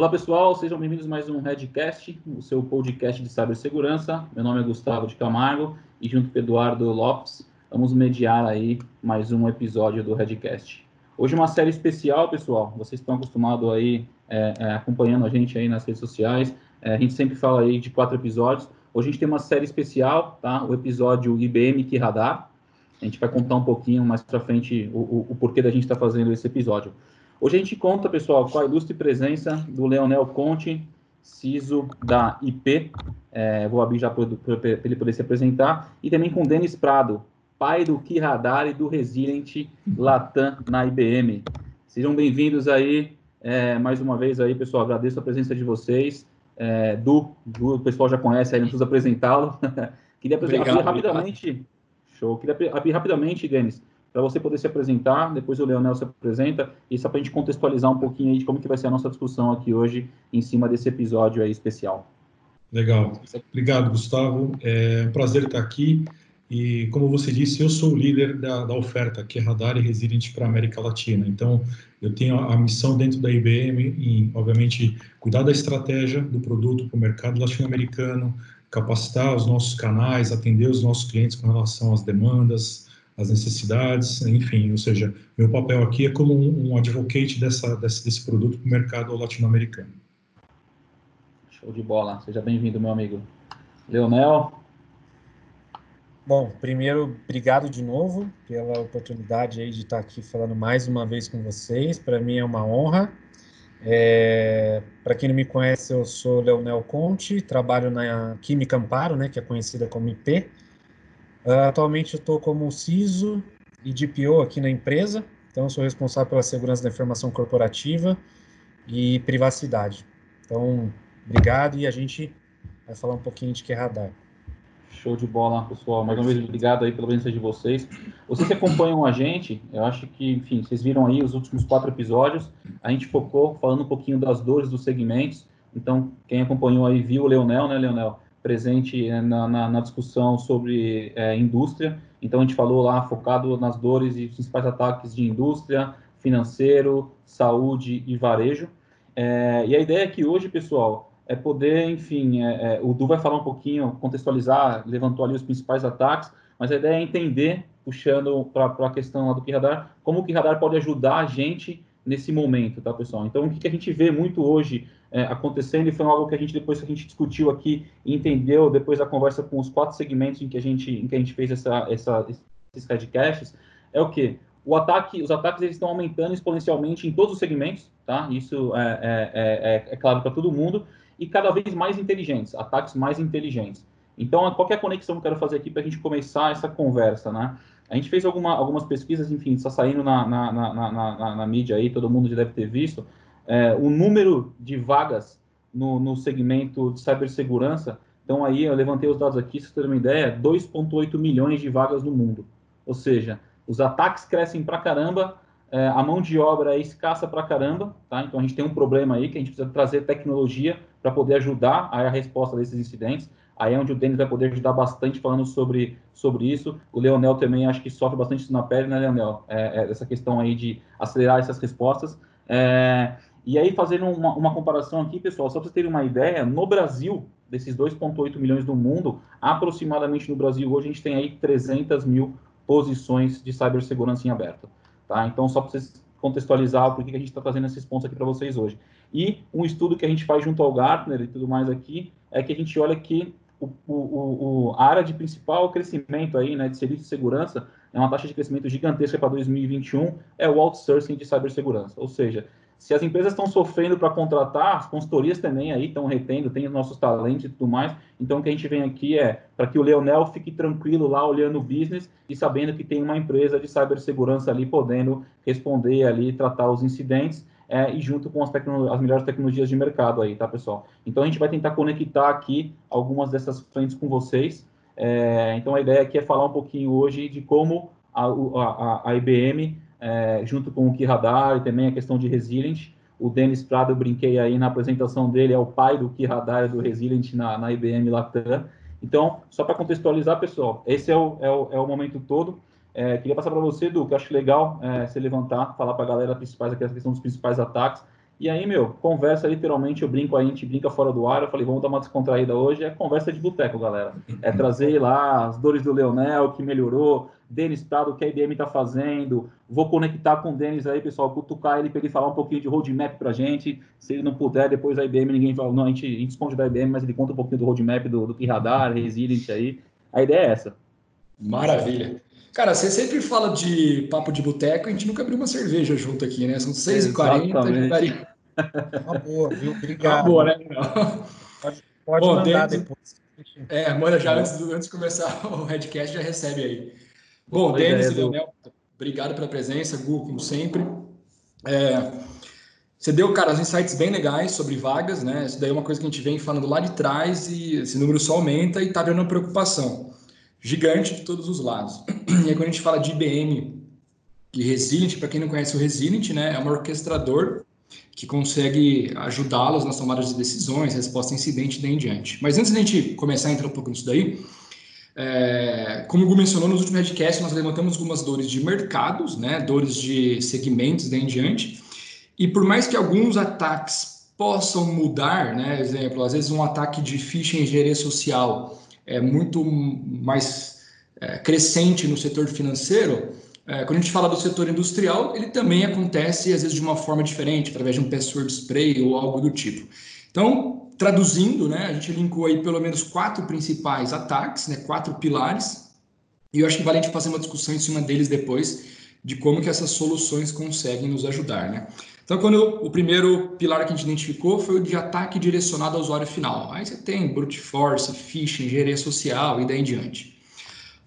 Olá pessoal, sejam bem-vindos a mais um Redcast, o seu podcast de cibersegurança. Meu nome é Gustavo de Camargo e junto com Eduardo Lopes vamos mediar aí mais um episódio do Redcast. Hoje uma série especial, pessoal. Vocês estão acostumados aí é, é, acompanhando a gente aí nas redes sociais. É, a gente sempre fala aí de quatro episódios. Hoje a gente tem uma série especial, tá? O episódio IBM que Radar. A gente vai contar um pouquinho mais para frente o, o, o porquê da gente estar tá fazendo esse episódio. Hoje a gente conta, pessoal, com a ilustre presença do Leonel Conte, CISO da IP, é, vou abrir já para ele poder se apresentar, e também com o Denis Prado, pai do Radar e do Resilient Latam na IBM. Sejam bem-vindos aí, é, mais uma vez aí, pessoal, agradeço a presença de vocês, é, do, do, o pessoal já conhece aí, não precisa apresentá-lo. Queria apresentar rapidamente, show, queria abrir rapidamente, Denis, para você poder se apresentar, depois o Leonel se apresenta, e só para a gente contextualizar um pouquinho aí de como que vai ser a nossa discussão aqui hoje em cima desse episódio aí especial. Legal. Obrigado, Gustavo. É um prazer estar aqui. E, como você disse, eu sou o líder da, da oferta, que é Radar e Resilient para a América Latina. Então, eu tenho a, a missão dentro da IBM em, obviamente, cuidar da estratégia do produto para o mercado latino-americano, capacitar os nossos canais, atender os nossos clientes com relação às demandas, as necessidades, enfim, ou seja, meu papel aqui é como um, um advocate dessa, desse, desse produto para o mercado latino-americano. Show de bola, seja bem-vindo, meu amigo. Leonel? Bom, primeiro, obrigado de novo pela oportunidade aí de estar aqui falando mais uma vez com vocês. Para mim é uma honra. É, Para quem não me conhece, eu sou Leonel Conte, trabalho na Química Amparo, né, que é conhecida como IP. Uh, atualmente eu estou como CISO e DPO aqui na empresa, então sou responsável pela segurança da informação corporativa e privacidade. Então, obrigado e a gente vai falar um pouquinho de que é radar. Show de bola, pessoal. Mais uma vez, obrigado aí pela presença de vocês. Vocês que acompanham a gente, eu acho que, enfim, vocês viram aí os últimos quatro episódios, a gente focou falando um pouquinho das dores dos segmentos. Então, quem acompanhou aí viu o Leonel, né, Leonel? Presente eh, na, na, na discussão sobre é, indústria. Então, a gente falou lá, focado nas dores e principais ataques de indústria, financeiro, saúde e varejo. É, e a ideia é que hoje, pessoal, é poder, enfim, é, é, o Du vai falar um pouquinho, contextualizar, levantou ali os principais ataques, mas a ideia é entender, puxando para a questão lá do Kiradar, como o Kiradar pode ajudar a gente nesse momento, tá, pessoal? Então, o que, que a gente vê muito hoje é, acontecendo e foi algo que a gente depois que a gente discutiu aqui entendeu depois da conversa com os quatro segmentos em que a gente em que a gente fez essa, essa esses headcasts é o que o ataque os ataques eles estão aumentando exponencialmente em todos os segmentos tá? Isso é, é, é, é, é claro para todo mundo e cada vez mais inteligentes ataques mais inteligentes. Então qualquer conexão que eu quero fazer aqui para a gente começar essa conversa né? A gente fez alguma, algumas pesquisas, enfim, está saindo na, na, na, na, na mídia aí, todo mundo já deve ter visto, é, o número de vagas no, no segmento de cibersegurança. Então, aí, eu levantei os dados aqui, se você ter uma ideia, 2,8 milhões de vagas no mundo. Ou seja, os ataques crescem pra caramba, é, a mão de obra é escassa pra caramba, tá? Então, a gente tem um problema aí que a gente precisa trazer tecnologia para poder ajudar a resposta desses incidentes. Aí é onde o Denis vai poder ajudar bastante falando sobre, sobre isso. O Leonel também acho que sofre bastante isso na pele, né, Leonel? É, é essa questão aí de acelerar essas respostas. É, e aí, fazendo uma, uma comparação aqui, pessoal, só para vocês terem uma ideia, no Brasil, desses 2,8 milhões do mundo, aproximadamente no Brasil hoje a gente tem aí 300 mil posições de cibersegurança em aberto. Tá? Então, só para vocês contextualizar por que a gente está trazendo esses pontos aqui para vocês hoje. E um estudo que a gente faz junto ao Gartner e tudo mais aqui, é que a gente olha que o, o, o, a área de principal crescimento aí, né, de serviço de segurança, é uma taxa de crescimento gigantesca para 2021, é o outsourcing de cibersegurança. Ou seja, se as empresas estão sofrendo para contratar, as consultorias também aí estão retendo, tem os nossos talentos e tudo mais. Então, o que a gente vem aqui é para que o Leonel fique tranquilo lá olhando o business e sabendo que tem uma empresa de cibersegurança ali podendo responder ali, tratar os incidentes é, e junto com as, as melhores tecnologias de mercado aí, tá, pessoal? Então, a gente vai tentar conectar aqui algumas dessas frentes com vocês. É, então, a ideia aqui é falar um pouquinho hoje de como a, a, a IBM é, junto com o Kiradar e também a questão de Resilient. O Denis Prado, eu brinquei aí na apresentação dele, é o pai do Kiradar e do Resilient na, na IBM Latam. Então, só para contextualizar, pessoal, esse é o, é o, é o momento todo. É, queria passar para você, Edu, que eu acho legal é, se levantar, falar para a galera principais aqui, a questão dos principais ataques, E aí, meu, conversa literalmente, eu brinco, a gente brinca fora do ar. Eu falei, vamos dar uma descontraída hoje. É conversa de boteco, galera. É trazer lá as dores do Leonel, que melhorou, Denis Prado, o que a IBM está fazendo. Vou conectar com o Denis aí, pessoal, cutucar ele para ele falar um pouquinho de roadmap para a gente. Se ele não puder, depois a IBM, ninguém fala, não, a gente, a gente esconde da IBM, mas ele conta um pouquinho do roadmap do, do Radar, Resilient aí. A ideia é essa. Maravilha. Cara, você sempre fala de papo de boteco, a gente nunca abriu uma cerveja junto aqui, né? São 6h40. Uma boa, viu? Obrigado. Uma boa, né? Pode, pode Bom, mandar Denis, depois. É, manda já antes, antes de começar o Redcast, já recebe aí. Bom, Denis e Leonel, obrigado pela presença, Gu, como sempre. É, você deu, cara, uns insights bem legais sobre vagas, né? Isso daí é uma coisa que a gente vem falando lá de trás e esse número só aumenta e tá virando uma preocupação gigante de todos os lados. E aí, quando a gente fala de IBM e Resilient, para quem não conhece o Resilient, né, é um orquestrador que consegue ajudá-los nas tomadas de decisões, resposta a incidente e daí em diante. Mas antes da gente começar a entrar um pouco nisso daí, é, como o Gu mencionou, nos últimos Redcasts nós levantamos algumas dores de mercados, né, dores de segmentos daí em diante, e por mais que alguns ataques possam mudar, né, exemplo, às vezes um ataque de phishing em engenharia social é muito mais é, crescente no setor financeiro, é, quando a gente fala do setor industrial, ele também acontece, às vezes, de uma forma diferente, através de um password spray ou algo do tipo. Então, traduzindo, né, a gente linkou aí pelo menos quatro principais ataques, né, quatro pilares, e eu acho que vale a gente fazer uma discussão em cima deles depois, de como que essas soluções conseguem nos ajudar, né? Então, quando eu, o primeiro pilar que a gente identificou foi o de ataque direcionado ao usuário final. Aí você tem brute force, phishing, engenharia social e daí em diante.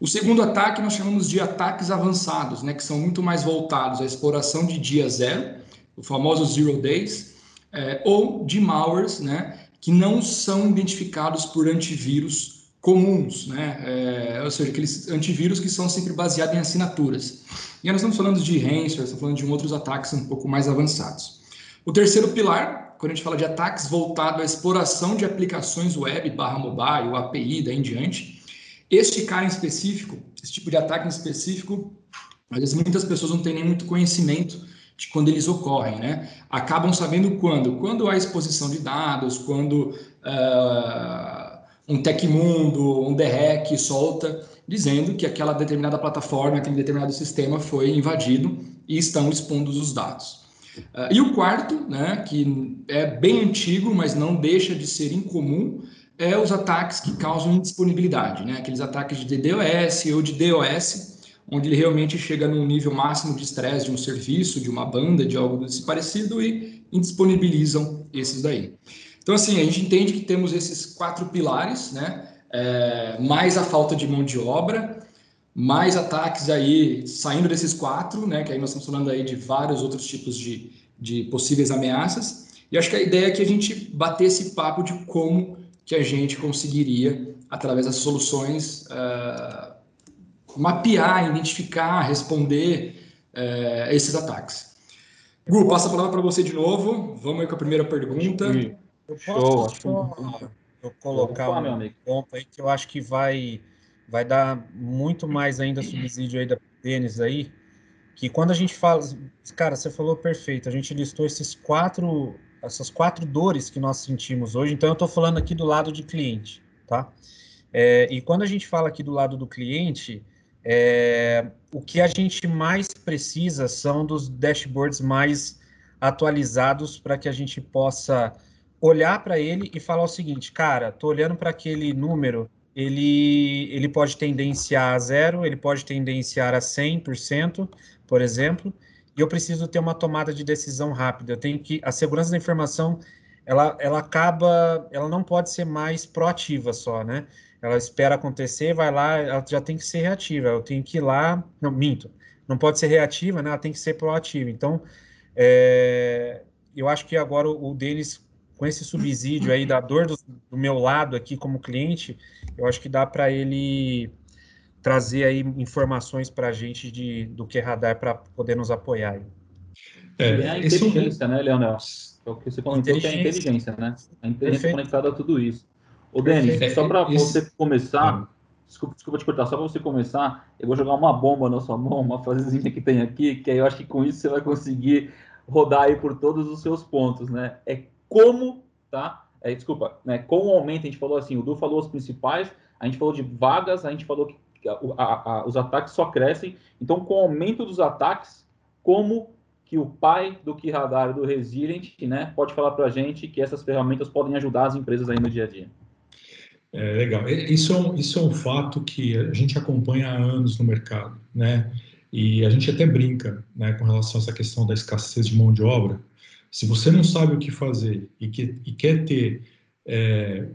O segundo ataque nós chamamos de ataques avançados, né, que são muito mais voltados à exploração de dia zero, o famoso zero days, é, ou de malwares, né, que não são identificados por antivírus comuns, né, é, ou seja, aqueles antivírus que são sempre baseados em assinaturas. E nós estamos falando de ransomware, estamos falando de outros ataques um pouco mais avançados. O terceiro pilar, quando a gente fala de ataques voltados à exploração de aplicações web barra mobile, API, daí em diante, este cara em específico, esse tipo de ataque em específico, às vezes muitas pessoas não têm nem muito conhecimento de quando eles ocorrem, né? Acabam sabendo quando? Quando há exposição de dados, quando uh, um Tecmundo, um DREC solta, dizendo que aquela determinada plataforma, aquele determinado sistema foi invadido e estão expondo os dados. Uh, e o quarto, né, que é bem antigo, mas não deixa de ser incomum, é os ataques que causam indisponibilidade, né? aqueles ataques de DDoS ou de DOS, onde ele realmente chega num nível máximo de estresse de um serviço, de uma banda, de algo desse parecido e indisponibilizam esses daí. Então, assim, a gente entende que temos esses quatro pilares, né? É, mais a falta de mão de obra, mais ataques aí saindo desses quatro, né? Que aí nós estamos falando aí de vários outros tipos de, de possíveis ameaças. E acho que a ideia é que a gente bater esse papo de como que a gente conseguiria, através das soluções, uh, mapear, identificar, responder uh, esses ataques. Gu, passa a palavra para você de novo. Vamos aí com a primeira pergunta. Eu posso Show, eu colocar um ponto aí que eu acho que vai, vai dar muito mais ainda subsídio aí da Denis aí, que quando a gente fala, cara, você falou perfeito, a gente listou esses quatro essas quatro dores que nós sentimos hoje. Então, eu estou falando aqui do lado de cliente, tá? É, e quando a gente fala aqui do lado do cliente, é, o que a gente mais precisa são dos dashboards mais atualizados para que a gente possa olhar para ele e falar o seguinte, cara, estou olhando para aquele número, ele, ele pode tendenciar a zero, ele pode tendenciar a 100%, por exemplo, e eu preciso ter uma tomada de decisão rápida. Eu tenho que a segurança da informação ela, ela acaba, ela não pode ser mais proativa só, né? Ela espera acontecer, vai lá, ela já tem que ser reativa. Eu tenho que ir lá, não minto, não pode ser reativa, né? Ela tem que ser proativa. Então, é, eu acho que agora o, o Denis com esse subsídio aí da dor do, do meu lado aqui como cliente, eu acho que dá para ele trazer aí informações para a gente de, do que é radar para poder nos apoiar. É, é a inteligência, né, Leonel? É o que você comentou que é a inteligência, né? A inteligência Perfeito. conectada a tudo isso. Ô, Denis, só para você começar, desculpa, desculpa te cortar, só para você começar, eu vou jogar uma bomba na sua mão, uma frasezinha que tem aqui, que aí eu acho que com isso você vai conseguir rodar aí por todos os seus pontos, né? É como, tá? É, desculpa, né? Com o aumento, a gente falou assim, o Du falou os principais, a gente falou de vagas, a gente falou que a, a, os ataques só crescem. Então, com o aumento dos ataques, como que o pai do Kiradar do Resilient, né, pode falar para a gente que essas ferramentas podem ajudar as empresas aí no dia a dia? É, legal. Isso é, um, isso é um fato que a gente acompanha há anos no mercado, né? E a gente até brinca, né, com relação a essa questão da escassez de mão de obra. Se você não sabe o que fazer e, que, e quer ter é,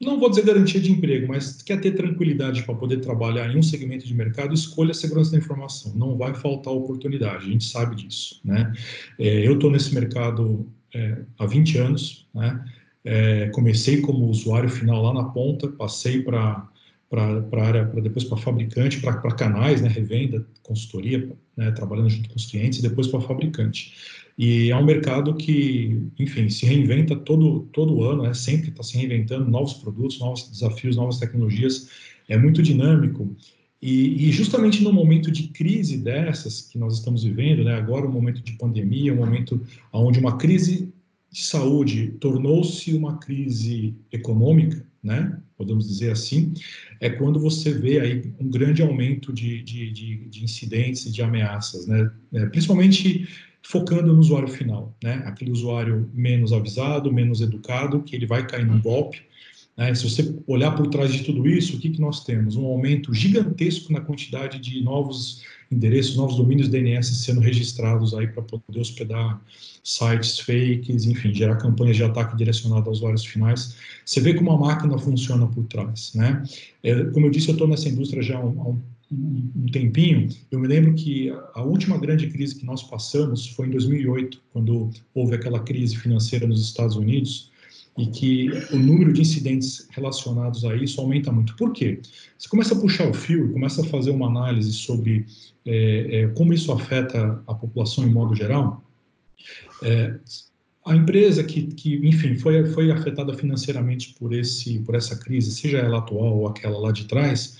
não vou dizer garantia de emprego, mas quer ter tranquilidade para poder trabalhar em um segmento de mercado, escolha a segurança da informação. Não vai faltar oportunidade, a gente sabe disso. Né? É, eu estou nesse mercado é, há 20 anos, né? É, comecei como usuário final lá na ponta, passei para para área, depois para fabricante, para canais, né, revenda, consultoria, né, trabalhando junto com os clientes, e depois para fabricante. E é um mercado que, enfim, se reinventa todo, todo ano, né? sempre está se reinventando, novos produtos, novos desafios, novas tecnologias, é muito dinâmico. E, e, justamente no momento de crise dessas que nós estamos vivendo, né? agora um momento de pandemia, um momento onde uma crise de saúde tornou-se uma crise econômica, né? podemos dizer assim, é quando você vê aí um grande aumento de, de, de, de incidentes e de ameaças, né? É, principalmente focando no usuário final, né? Aquele usuário menos avisado, menos educado, que ele vai cair num golpe. Né? Se você olhar por trás de tudo isso, o que, que nós temos? Um aumento gigantesco na quantidade de novos endereços, novos domínios DNS sendo registrados aí para poder hospedar sites fakes, enfim, gerar campanhas de ataque direcionado aos usuários finais. Você vê como a máquina funciona por trás, né? É, como eu disse, eu estou nessa indústria já há um, há um um tempinho, eu me lembro que a última grande crise que nós passamos foi em 2008, quando houve aquela crise financeira nos Estados Unidos e que o número de incidentes relacionados a isso aumenta muito. Por quê? Você começa a puxar o fio começa a fazer uma análise sobre é, é, como isso afeta a população em modo geral. É, a empresa que, que, enfim, foi, foi afetada financeiramente por, esse, por essa crise, seja ela atual ou aquela lá de trás,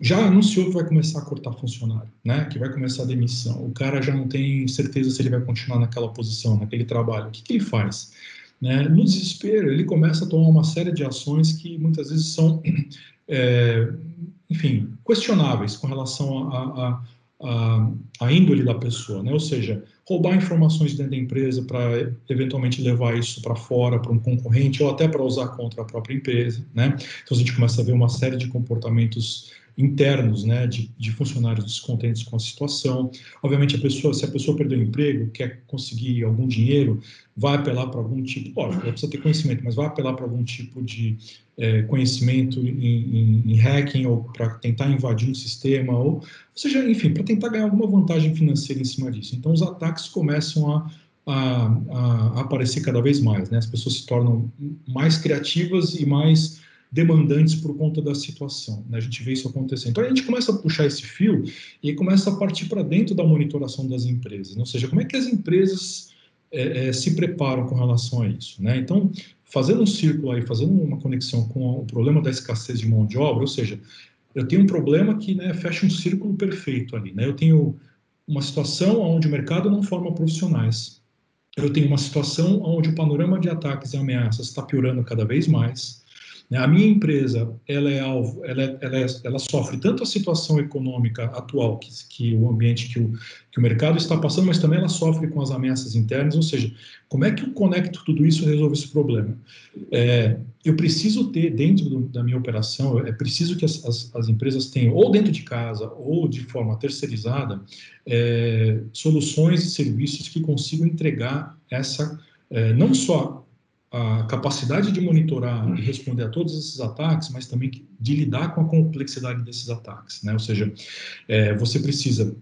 já anunciou que vai começar a cortar funcionário, né? Que vai começar a demissão. O cara já não tem certeza se ele vai continuar naquela posição, naquele trabalho. O que, que ele faz? Né? No desespero, ele começa a tomar uma série de ações que muitas vezes são, é, enfim, questionáveis com relação a, a, a, a, índole da pessoa, né? Ou seja, roubar informações dentro da empresa para eventualmente levar isso para fora, para um concorrente ou até para usar contra a própria empresa, né? Então a gente começa a ver uma série de comportamentos internos, né, de, de, funcionários descontentes com a situação. Obviamente, a pessoa, se a pessoa perdeu o emprego, quer conseguir algum dinheiro, vai apelar para algum tipo, lógico, precisa ter conhecimento, mas vai apelar para algum tipo de é, conhecimento em, em, em, hacking ou para tentar invadir um sistema, ou, ou seja, enfim, para tentar ganhar alguma vantagem financeira em cima disso. Então, os ataques começam a, a, a aparecer cada vez mais, né? As pessoas se tornam mais criativas e mais demandantes por conta da situação. Né? A gente vê isso acontecendo. Então a gente começa a puxar esse fio e começa a partir para dentro da monitoração das empresas. Né? Ou seja, como é que as empresas é, é, se preparam com relação a isso? Né? Então, fazendo um círculo aí, fazendo uma conexão com o problema da escassez de mão de obra, ou seja, eu tenho um problema que né, fecha um círculo perfeito ali. Né? Eu tenho uma situação onde o mercado não forma profissionais. Eu tenho uma situação onde o panorama de ataques e ameaças está piorando cada vez mais. Né? A minha empresa, ela é alvo, ela, é, ela, é, ela sofre tanto a situação econômica atual, que, que o ambiente que o, que o mercado está passando, mas também ela sofre com as ameaças internas, ou seja, como é que eu conecto tudo isso e resolvo esse problema? É, eu preciso ter dentro do, da minha operação, é preciso que as, as, as, empresas tenham, ou dentro de casa, ou de forma terceirizada, é, soluções e serviços que consigam entregar essa, não só a capacidade de monitorar e responder a todos esses ataques, mas também de lidar com a complexidade desses ataques, né? Ou seja, é, você precisa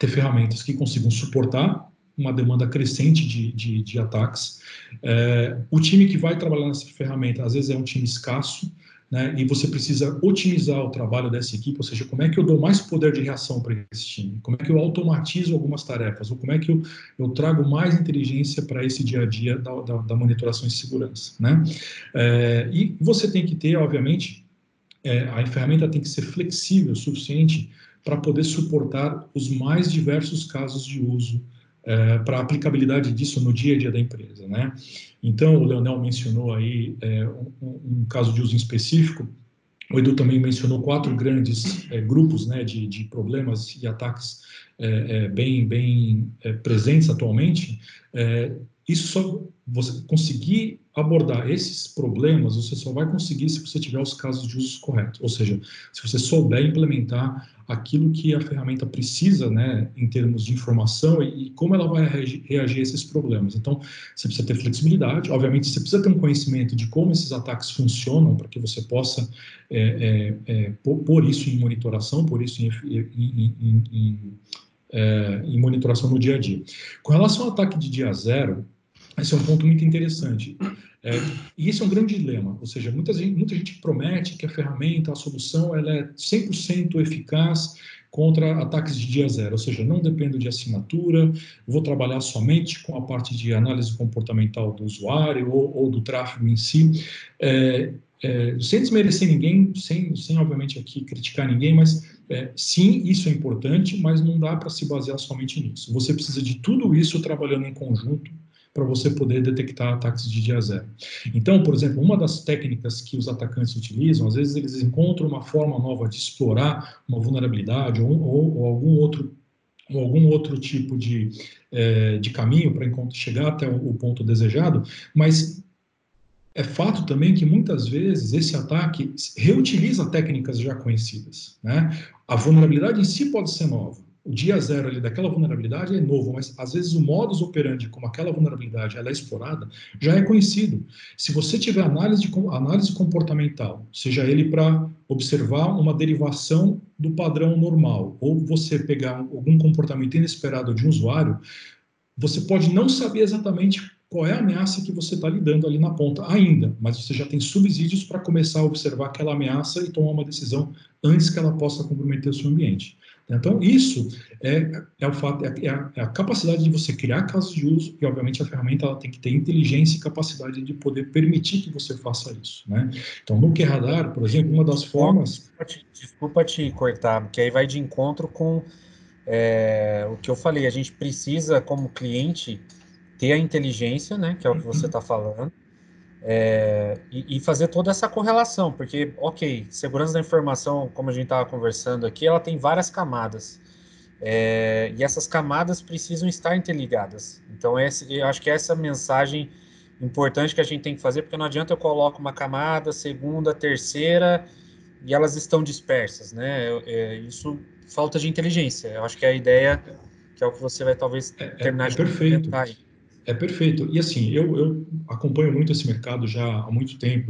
ter ferramentas que consigam suportar uma demanda crescente de, de, de ataques. É, o time que vai trabalhar nessa ferramenta, às vezes, é um time escasso, né, e você precisa otimizar o trabalho dessa equipe, ou seja, como é que eu dou mais poder de reação para esse time, como é que eu automatizo algumas tarefas, ou como é que eu, eu trago mais inteligência para esse dia a dia da, da, da monitoração de segurança. Né? É, e você tem que ter, obviamente, é, a ferramenta tem que ser flexível o suficiente para poder suportar os mais diversos casos de uso é, para a aplicabilidade disso no dia a dia da empresa, né? Então, o Leonel mencionou aí é, um, um, caso de uso específico, o Edu também mencionou quatro grandes é, grupos né, de, de, problemas e ataques é, é, bem, bem presentes atualmente. isso só você conseguir abordar esses problemas, você só vai conseguir se você tiver os casos de uso corretos, ou seja, se você souber implementar aquilo que a ferramenta precisa, né, em termos de informação e, e como ela vai reagir, a esses problemas. Então, você precisa ter flexibilidade, obviamente, você precisa ter um conhecimento de como esses ataques funcionam para que você possa é, é, é, pôr isso em monitoração, pôr isso em, em, em, é, em monitoração no dia a dia. Com relação ao ataque de dia zero, esse é um ponto muito interessante. É, e esse é um grande dilema, ou seja, muita gente, muita gente promete que a ferramenta, a solução, ela é 100% eficaz contra ataques de dia zero, ou seja, não dependo de assinatura, vou trabalhar somente com a parte de análise comportamental do usuário ou, ou do tráfego em si, é, é, sem desmerecer ninguém, sem, sem obviamente aqui criticar ninguém, mas é, sim, isso é importante, mas não dá para se basear somente nisso. Você precisa de tudo isso trabalhando em conjunto para você poder detectar ataques de dia zero. Então, por exemplo, uma das técnicas que os atacantes utilizam, às vezes eles encontram uma forma nova de explorar uma vulnerabilidade ou, ou, ou algum outro ou algum outro tipo de, é, de caminho para chegar até o, ponto desejado, mas é fato também que muitas vezes esse ataque reutiliza técnicas já conhecidas. Né? A vulnerabilidade em si pode ser nova, o dia zero ali daquela vulnerabilidade é novo, mas às vezes o modus operandi como aquela vulnerabilidade ela é explorada já é conhecido. Se você tiver análise, análise comportamental, seja ele para observar uma derivação do padrão normal, ou você pegar algum comportamento inesperado de um usuário, você pode não saber exatamente qual é a ameaça que você está lidando ali na ponta ainda, mas você já tem subsídios para começar a observar aquela ameaça e tomar uma decisão antes que ela possa comprometer o seu ambiente. Então, isso é, é o fato, é a, é a, capacidade de você criar casos de uso e, obviamente, a ferramenta ela tem que ter inteligência e capacidade de poder permitir que você faça isso, né? Então, no QRadar, por exemplo, uma das formas... Desculpa te cortar, porque aí vai de encontro com é, o que eu falei. A gente precisa, como cliente, ter a inteligência, né, que é o que você está falando, é, e, e, fazer toda essa correlação, porque, ok, segurança da informação, como a gente estava conversando aqui, ela tem várias camadas. É, e essas camadas precisam estar interligadas. Então, esse, eu acho que essa é mensagem importante que a gente tem que fazer, porque não adianta eu coloco uma camada, segunda, terceira, e elas estão dispersas, né? É, isso falta de inteligência. Eu acho que a ideia que é o que você vai talvez é, é terminar é, de perfeito. Aí. É perfeito. E assim, eu, eu, acompanho muito esse mercado já há muito tempo,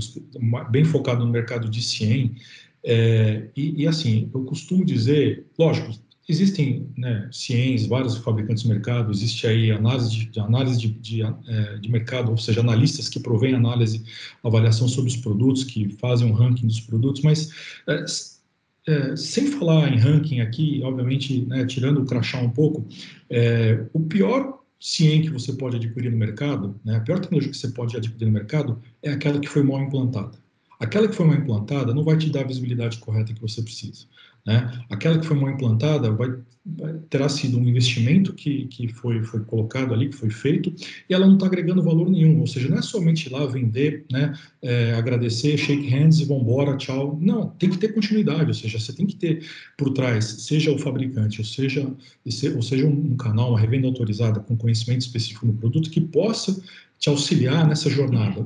bem focado no mercado de CIEM. É, e, e, assim, eu costumo dizer, lógico, existem né, CIEMs, vários fabricantes de mercado, existe aí análise de, análise de, de, é, de, mercado, ou seja, analistas que provêm análise, avaliação sobre os produtos, que fazem um ranking dos produtos, mas é, é, sem falar em ranking aqui, obviamente, né, tirando o crachá um pouco, o pior CIEM que você pode adquirir no mercado, né, a pior tecnologia que você pode adquirir no mercado é aquela que foi mal implantada. Aquela que foi mal implantada não vai te dar a visibilidade correta que você precisa. Né? Aquela que foi mal implantada vai, vai, terá sido um investimento que, que foi, foi colocado ali, que foi feito, e ela não está agregando valor nenhum. Ou seja, não é somente lá vender, né, é, agradecer, shake hands e vamos embora, tchau. Não, tem que ter continuidade. Ou seja, você tem que ter por trás, seja o fabricante, ou seja, ou seja um canal, uma revenda autorizada com conhecimento específico no produto que possa te auxiliar nessa jornada.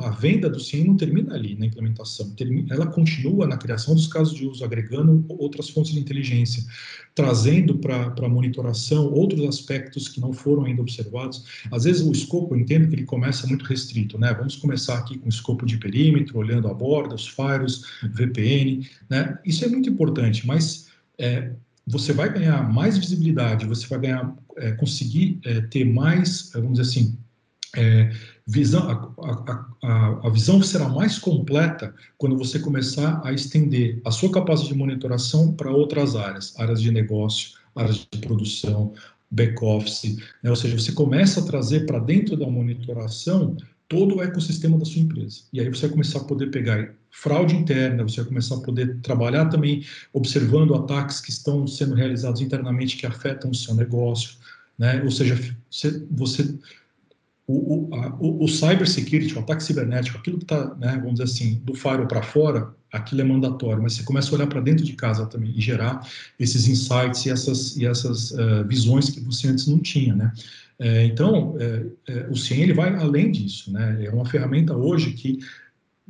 A venda do CIEM não termina ali na implementação, termina, ela continua na criação dos casos de uso, agregando outras fontes de inteligência, trazendo para a monitoração outros aspectos que não foram ainda observados. Às vezes o escopo, eu entendo que ele começa muito restrito, né? Vamos começar aqui com o escopo de perímetro, olhando a borda, os firewalls, VPN, né? Isso é muito importante, mas é, você vai ganhar mais visibilidade, você vai ganhar, é, conseguir é, ter mais, vamos dizer assim, é, visão, a, a, a, visão será mais completa quando você começar a estender a sua capacidade de monitoração para outras áreas, áreas de negócio, áreas de produção, back-office, né? ou seja, você começa a trazer para dentro da monitoração todo o ecossistema da sua empresa. E aí você vai começar a poder pegar fraude interna, você vai começar a poder trabalhar também observando ataques que estão sendo realizados internamente que afetam o seu negócio, né? Ou seja, você, você o, o, a, o, o o ataque cibernético, aquilo que está, né, vamos dizer assim, do firewall para fora, aquilo é mandatório, mas você começa a olhar para dentro de casa também e gerar esses insights e essas, e essas uh, visões que você antes não tinha, né? É, então, é, é, o CIEM ele vai além disso, né? É uma ferramenta hoje que,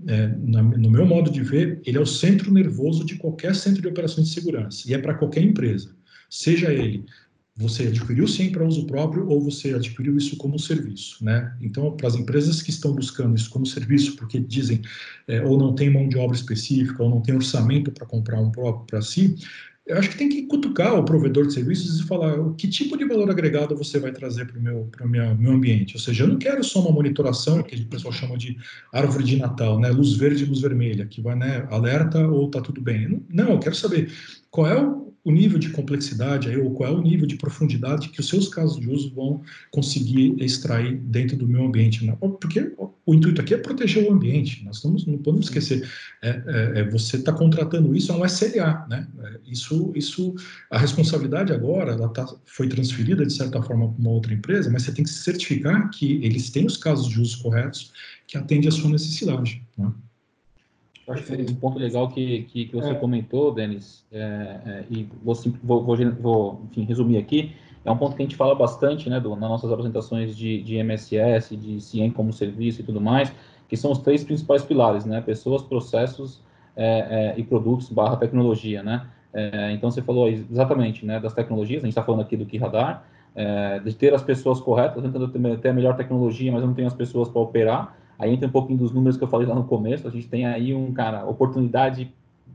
é, na, no meu modo de ver, ele é o centro nervoso de qualquer centro de operações de segurança e é para qualquer empresa, seja ele você adquiriu sim para uso próprio ou você adquiriu isso como serviço, né? Então, para as empresas que estão buscando isso como serviço, porque dizem é, ou não tem mão de obra específica ou não tem orçamento para comprar um próprio para si, eu acho que tem que cutucar o provedor de serviços e falar que tipo de valor agregado você vai trazer para o meu, meu, ambiente. Ou seja, eu não quero só uma monitoração, que o pessoal chama de árvore de Natal, né? luz verde luz vermelha, que vai né, alerta ou está tudo bem. Não, eu quero saber qual é o o nível de complexidade ou qual é o nível de profundidade que os seus casos de uso vão conseguir extrair dentro do meu ambiente. Né? Porque o intuito aqui é proteger o ambiente. Nós estamos, não podemos esquecer, é, é, é você está contratando isso a um SLA, né? É, isso, isso, a responsabilidade agora, ela tá, foi transferida de certa forma para uma outra empresa, mas você tem que se certificar que eles têm os casos de uso corretos que atendem à sua necessidade. Né? Acho que um ponto legal que, que, que você é. comentou, Denis, é, é, e vou, vou, vou, enfim, resumir aqui, é um ponto que a gente fala bastante né, do, nas nossas apresentações de, de MSS, de CIEM como serviço e tudo mais, que são os três principais pilares, né? Pessoas, processos é, é, e produtos barra tecnologia, né? É, então, você falou exatamente né, das tecnologias, a gente está falando aqui do que radar, de ter as pessoas corretas, tentando ter a melhor tecnologia, mas não tenho as pessoas para operar, Aí entra um pouquinho dos números que eu falei lá no começo. A gente tem aí um cara oportunidade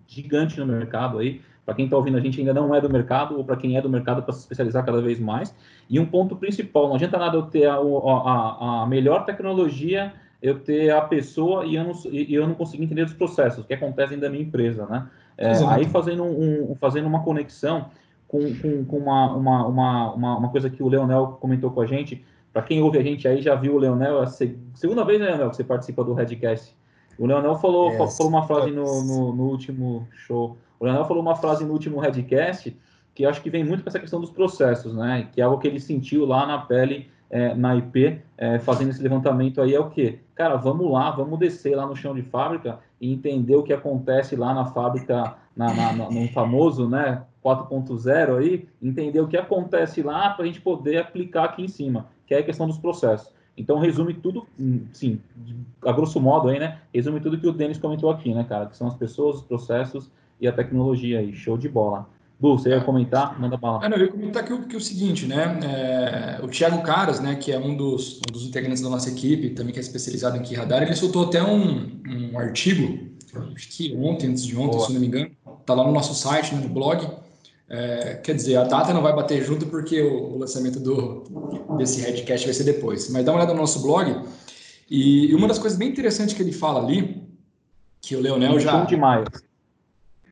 gigante no mercado aí. Para quem está ouvindo a gente ainda não é do mercado ou para quem é do mercado para se especializar cada vez mais. E um ponto principal, não adianta nada eu ter a, a, a melhor tecnologia, eu ter a pessoa e eu não, e eu não conseguir entender os processos que acontecem da minha empresa, né? É, aí fazendo, um, fazendo uma conexão com, com, com uma, uma, uma, uma, coisa que o Leonel comentou com a gente, para quem ouve a gente aí, já viu o Leonel, a segunda vez, né, Leonel, que você participa do Redcast. O Leonel falou, yes. falou uma frase no, no, no, último show. O Leonel falou uma frase no último Redcast que acho que vem muito com essa questão dos processos, né? Que é algo que ele sentiu lá na pele, é, na IP, é, fazendo esse levantamento aí, é o quê? Cara, vamos lá, vamos descer lá no chão de fábrica e entender o que acontece lá na fábrica, na, na, na no famoso, né, 4.0 aí, entender o que acontece lá para a gente poder aplicar aqui em cima que é a questão dos processos. Então, resume tudo, hum, sim, a grosso modo aí, né? Resume tudo que o Denis comentou aqui, né, cara? Que são as pessoas, os processos e a tecnologia aí. Show de bola. Du, você ia comentar? Manda bala. É, não, eu ia comentar que, que é o seguinte, né? É, o Thiago Caras, né, que é um dos, um dos integrantes da nossa equipe, também que é especializado em Key Radar, ele soltou até um, um artigo, acho que ontem, antes de ontem, Boa. se não me engano, tá lá no nosso site, né, no blog, é, quer dizer, a data não vai bater junto porque o, o, lançamento do, desse headcast vai ser depois. Mas dá uma olhada no nosso blog. E, e uma das coisas bem interessantes que ele fala ali, que o Leonel 21 já. 21 de maio.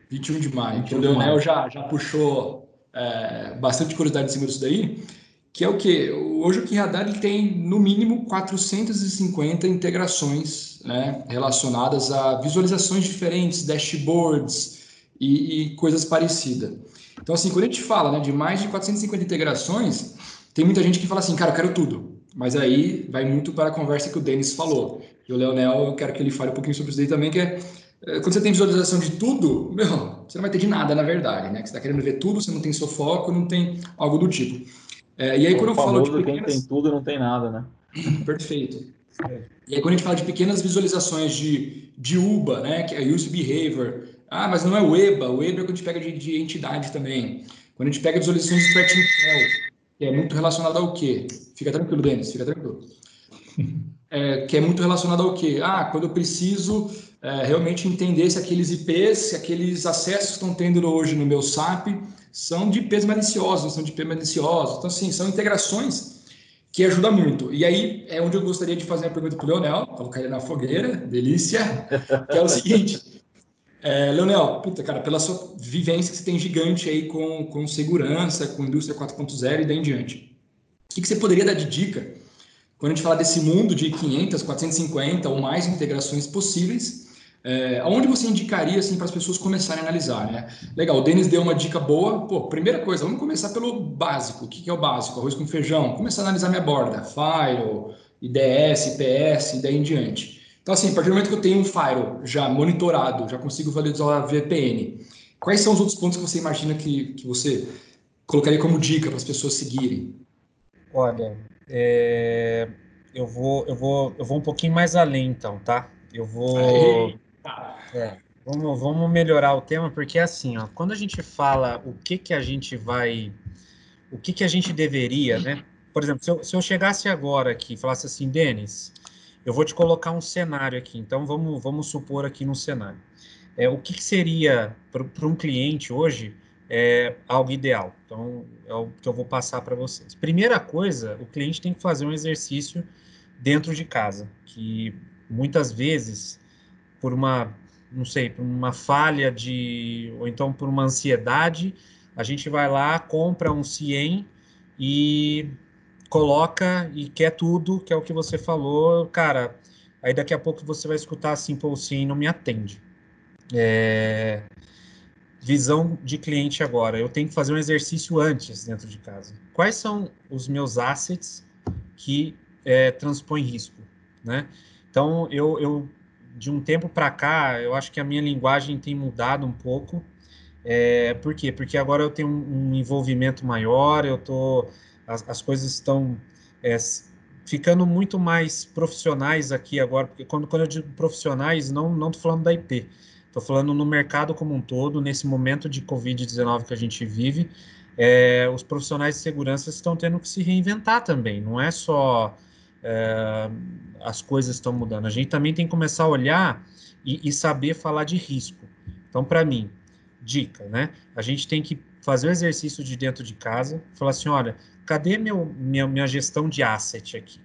21 de maio. 21 que o Leonel já, já puxou é, bastante curiosidade em cima disso daí, que é o que? Hoje o Radar ele tem, no mínimo, 450 integrações né, relacionadas a visualizações diferentes, dashboards e, e coisas parecidas. Então, assim, quando a gente fala né, de mais de 450 integrações, tem muita gente que fala assim, cara, eu quero tudo. Mas aí vai muito para a conversa que o Denis falou. E o Leonel, eu quero que ele fale um pouquinho sobre isso daí também, que é eh, quando você tem visualização de tudo, meu, você não vai ter de nada, na verdade, né? Que você está querendo ver tudo, você não tem seu foco, não tem algo do tipo. É, e aí, quando eu falo de pequenas... quem tem tudo não tem nada, né? Perfeito. E aí, quando a gente fala de pequenas visualizações de, de UBA, né? Que é Use Behavior, ah, mas não é o EBA. O EBA é quando a gente pega de, de entidade também. Quando a gente pega visualizações de threat intel, que é muito relacionado ao quê? Fica tranquilo, Denis, fica tranquilo. É, que é muito relacionado ao quê? Ah, quando eu preciso é, realmente entender se aqueles IPs, se aqueles acessos que estão tendo hoje no meu SAP são de IPs maliciosos, são de IPs maliciosos. Então, assim, são integrações que ajudam muito. E aí é onde eu gostaria de fazer uma pergunta para o Leonel, colocar ele na fogueira, delícia, que é o seguinte. É, Leonel, puta, cara, pela sua vivência que você tem gigante aí com, com segurança, com indústria 4.0 e daí em diante. O que, que você poderia dar de dica quando a gente fala desse mundo de 500, 450 ou mais integrações possíveis É, onde você indicaria assim, para as pessoas começarem a analisar? Né? Legal, o Denis deu uma dica boa. Pô, primeira coisa, vamos começar pelo básico. O que, que é o básico? Arroz com feijão. Começar a analisar minha borda, Firewall, IDS, IPS e daí em diante. Então, assim, a partir do momento que eu tenho um Firewall já monitorado, já consigo visualizar a VPN, quais são os outros pontos que você imagina que, que você colocaria como dica para as pessoas seguirem? Olha, é, eu, vou, eu, vou, eu vou um pouquinho mais além, então, tá? Eu vou. É, vamos, vamos melhorar o tema, porque assim, ó, quando a gente fala o que, que a gente vai. O que, que a gente deveria, né? Por exemplo, se eu, se eu chegasse agora aqui e falasse assim, Denis, eu vou te colocar um cenário aqui, então vamos, vamos supor aqui no cenário. É, o que, que seria para um cliente hoje é algo ideal? Então, é o que eu vou passar para vocês. Primeira coisa, o cliente tem que fazer um exercício dentro de casa, que muitas vezes, por uma, não sei, por uma falha de, ou então por uma ansiedade, a gente vai lá, compra um CIEM e coloca e quer tudo, que é o que você falou, cara, aí daqui a pouco você vai escutar assim, pô, CIEM não me atende. É... Visão de cliente agora, eu tenho que fazer um exercício antes dentro de casa. Quais são os meus assets que é, transpõem risco, né? Então, eu, eu de um tempo para cá, eu acho que a minha linguagem tem mudado um pouco. É, por quê? Porque agora eu tenho um, um envolvimento maior, eu tô, as, as coisas estão é, ficando muito mais profissionais aqui agora, porque quando, quando eu digo profissionais, não não estou falando da IP, estou falando no mercado como um todo, nesse momento de Covid-19 que a gente vive, é, os profissionais de segurança estão tendo que se reinventar também, não é só é, as coisas estão mudando. A gente também tem que começar a olhar e, e saber falar de risco. Então, para mim, dica, né? A gente tem que fazer o exercício de dentro de casa, falar assim, olha, cadê meu, minha, minha gestão de asset aqui?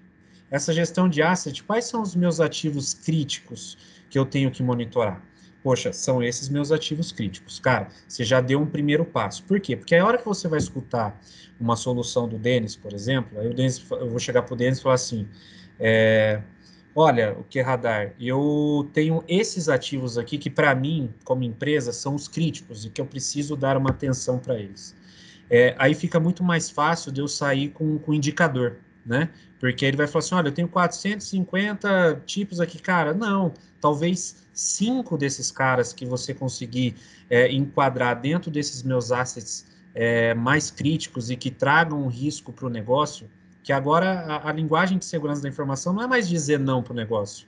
Essa gestão de asset, quais são os meus ativos críticos que eu tenho que monitorar? Poxa, são esses meus ativos críticos. Cara, você já deu um primeiro passo. Por quê? Porque a hora que você vai escutar uma solução do Denis, por exemplo, aí o Denis, eu vou chegar para o Denis e falar assim, é, olha, o que é radar? Eu tenho esses ativos aqui que, para mim, como empresa, são os críticos e que eu preciso dar uma atenção para eles. É, aí fica muito mais fácil de eu sair com o indicador, né? Porque ele vai falar assim, olha, eu tenho 450 tipos aqui, cara. Não, talvez cinco desses caras que você conseguir é, enquadrar dentro desses meus assets é, mais críticos e que tragam um risco para o negócio, que agora a, a, linguagem de segurança da informação não é mais dizer não para o negócio.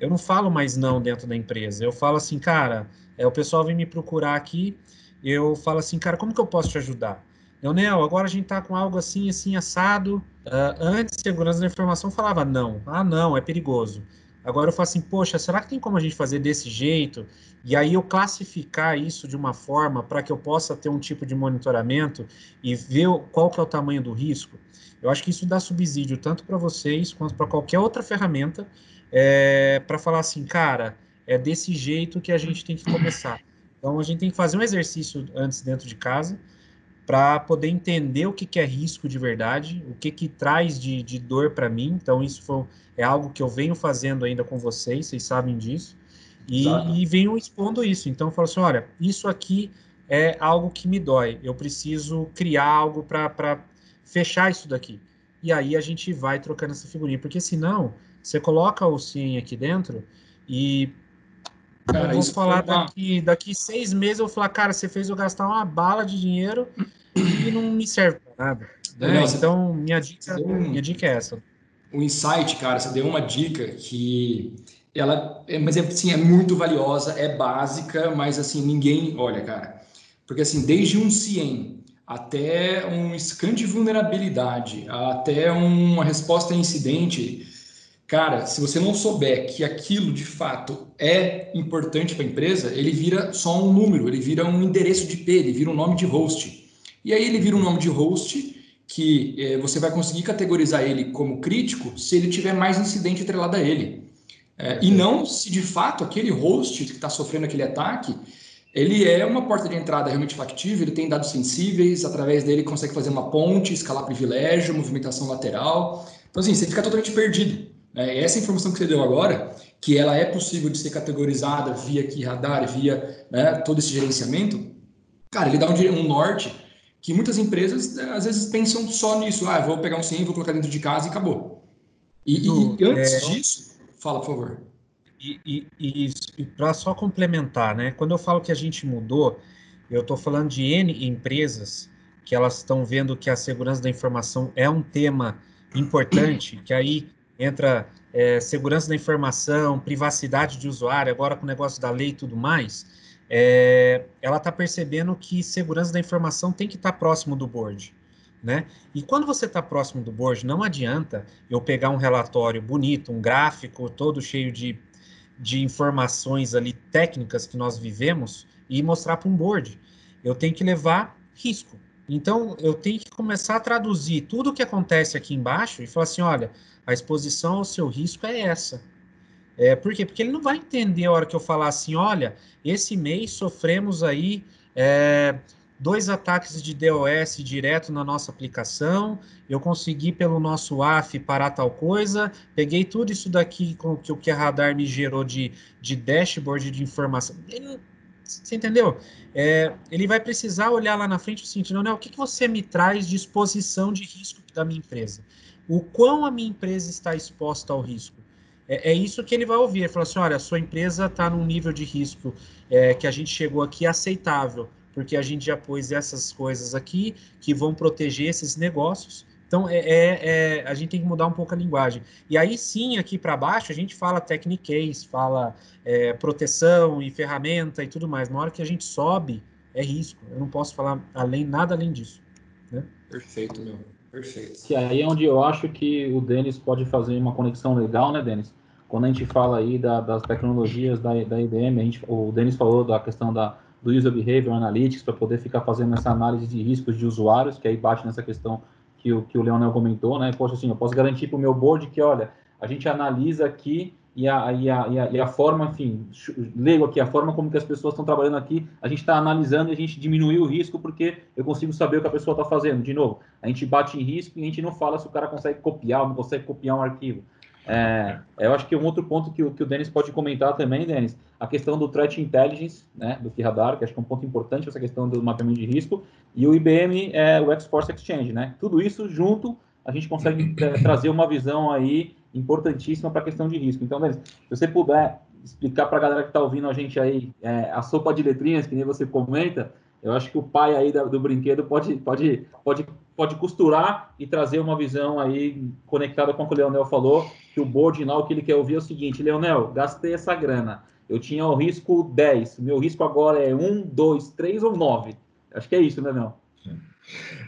Eu não falo mais não dentro da empresa. Eu falo assim, cara, é, o pessoal vem me procurar aqui, eu falo assim, cara, como que eu posso te ajudar? Leonel, agora a gente está com algo assim, assim, assado. Uh, antes, segurança da informação falava não. Ah, não, é perigoso. Agora eu falo assim, poxa, será que tem como a gente fazer desse jeito? E aí eu classificar isso de uma forma para que eu possa ter um tipo de monitoramento e ver qual que é o tamanho do risco. Eu acho que isso dá subsídio tanto para vocês quanto para qualquer outra ferramenta é, para falar assim, cara, é desse jeito que a gente tem que começar. Então a gente tem que fazer um exercício antes dentro de casa para poder entender o que, que, é risco de verdade, o que, que traz de, de dor para mim. Então, isso foi, é algo que eu venho fazendo ainda com vocês, vocês sabem disso, e, e venho expondo isso. Então, eu falo assim: olha, isso aqui é algo que me dói, eu preciso criar algo para fechar isso daqui. E aí a gente vai trocando essa figurinha, porque senão você coloca o sim aqui dentro e Cara, eu vou falar daqui, daqui seis meses, eu vou falar, cara, você fez eu gastar uma bala de dinheiro e não me serve para nada. Né? então, minha dica, um, minha dica é essa. O insight, cara, você deu uma dica que ela, é, mas é, assim, é muito valiosa, é básica, mas assim, ninguém olha, cara. Porque assim, desde um CIEM até um scan de vulnerabilidade, até uma resposta a incidente, Cara, se você não souber que aquilo de fato é importante para a empresa, ele vira só um número, ele vira um endereço de IP, ele vira um nome de host. E aí ele vira um nome de host que eh, você vai conseguir categorizar ele como crítico se ele tiver mais incidente atrelado a ele. É, e não se de fato aquele host que está sofrendo aquele ataque, ele é uma porta de entrada realmente factível, ele tem dados sensíveis, através dele consegue fazer uma ponte, escalar privilégio, movimentação lateral. Então, assim, você fica totalmente perdido. É, essa informação que você deu agora, que ela é possível de ser categorizada via aqui radar, via né, todo esse gerenciamento, cara, ele dá um, um norte que muitas empresas né, às vezes pensam só nisso, ah, vou pegar um 100, vou colocar dentro de casa e acabou. E, e, e antes é... disso, fala, por favor. E, e, e, e para só complementar, né? Quando eu falo que a gente mudou, eu estou falando de N empresas que elas estão vendo que a segurança da informação é um tema importante, que aí entra é, segurança da informação, privacidade de usuário, agora com o negócio da lei e tudo mais, é, ela está percebendo que segurança da informação tem que estar tá próximo do board. Né? E quando você está próximo do board, não adianta eu pegar um relatório bonito, um gráfico todo cheio de, de informações ali técnicas que nós vivemos e mostrar para um board. Eu tenho que levar risco. Então, eu tenho que começar a traduzir tudo o que acontece aqui embaixo e falar assim: olha, a exposição ao seu risco é essa. É, por quê? Porque ele não vai entender a hora que eu falar assim: olha, esse mês sofremos aí é, dois ataques de DOS direto na nossa aplicação, eu consegui pelo nosso AF parar tal coisa, peguei tudo isso daqui com que o que a Radar me gerou de, de dashboard de informação. Ele, você entendeu? É, ele vai precisar olhar lá na frente o seguinte, não, o que, que você me traz de exposição de risco da minha empresa? O quão a minha empresa está exposta ao risco? É, é isso que ele vai ouvir. Ele fala assim, olha, a sua empresa está num nível de risco é, que a gente chegou aqui aceitável, porque a gente já pôs essas coisas aqui que vão proteger esses negócios. Então, é, é, é, a gente tem que mudar um pouco a linguagem. E aí sim, aqui para baixo, a gente fala techniques, fala é, proteção e ferramenta e tudo mais. Na hora que a gente sobe, é risco. Eu não posso falar além nada além disso. Né? Perfeito, meu. Perfeito. Que aí é onde eu acho que o Denis pode fazer uma conexão legal, né, Denis? Quando a gente fala aí da, das tecnologias da, da IBM, a gente, o Denis falou da questão da, do User Behavior Analytics para poder ficar fazendo essa análise de riscos de usuários, que aí bate nessa questão que o, que o Leonel comentou, né? Poxa, assim, eu posso garantir para o meu board que, olha, a gente analisa aqui e a, e a, e a, e a forma, enfim, leigo aqui, a forma como que as pessoas estão trabalhando aqui, a gente está analisando e a gente diminuiu o risco porque eu consigo saber o que a pessoa está fazendo. De novo, a gente bate em risco e a gente não fala se o cara consegue copiar ou não consegue copiar um arquivo. É, eu acho que um outro ponto que, que o Denis pode comentar também, Denis, a questão do Threat Intelligence, né, do Radar, que acho que é um ponto importante, essa questão do mapeamento de risco, e o IBM, é, o X-Force Exchange, né? Tudo isso junto, a gente consegue é, trazer uma visão aí importantíssima para a questão de risco. Então, Denis, se você puder explicar para a galera que está ouvindo a gente aí é, a sopa de letrinhas, que nem você comenta, eu acho que o pai aí do brinquedo pode, pode, pode, pode costurar e trazer uma visão aí conectada com o que o Leonel falou, que o board lá, o que ele quer ouvir é o seguinte, Leonel, gastei essa grana, eu tinha o risco 10, meu risco agora é 1, 2, 3 ou 9. Acho que é isso, né, Leonel?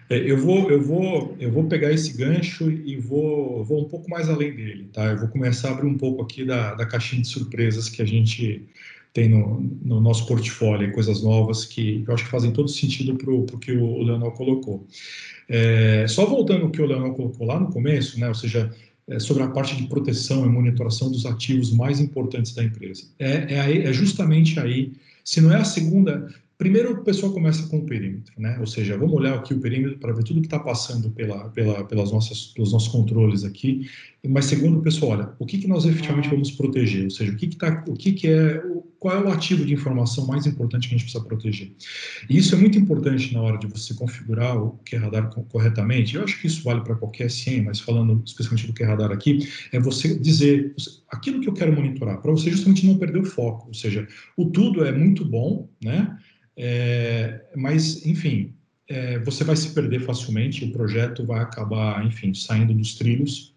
É, eu vou, eu vou, eu vou pegar esse gancho e vou, vou um pouco mais além dele, tá? Eu vou começar a abrir um pouco aqui da, da caixinha de surpresas que a gente tem no, no nosso portfólio, coisas novas que eu acho que fazem todo sentido para o que o Leonel colocou. É, só voltando ao que o Leonel colocou lá no começo, né? Ou seja, é, sobre a parte de proteção e monitoração dos ativos mais importantes da empresa. É, é, aí, é justamente aí, se não é a segunda, Primeiro, o pessoal começa com o perímetro, né? Ou seja, vamos olhar aqui o perímetro para ver tudo que está passando pela, pela, pelas nossas, pelos nossos controles aqui. Mas segundo, o pessoal olha, o que, que nós efetivamente vamos proteger? Ou seja, o que, que, tá, o que, que é, qual é o ativo de informação mais importante que a gente precisa proteger? E isso é muito importante na hora de você configurar o QRadar corretamente. Eu acho que isso vale para qualquer SIEM, mas falando especialmente do QRadar aqui, é você dizer aquilo que eu quero monitorar, para você justamente não perder o foco. Ou seja, o tudo é muito bom, né? É, mas, enfim, é, você vai se perder facilmente, o projeto vai acabar, enfim, saindo dos trilhos.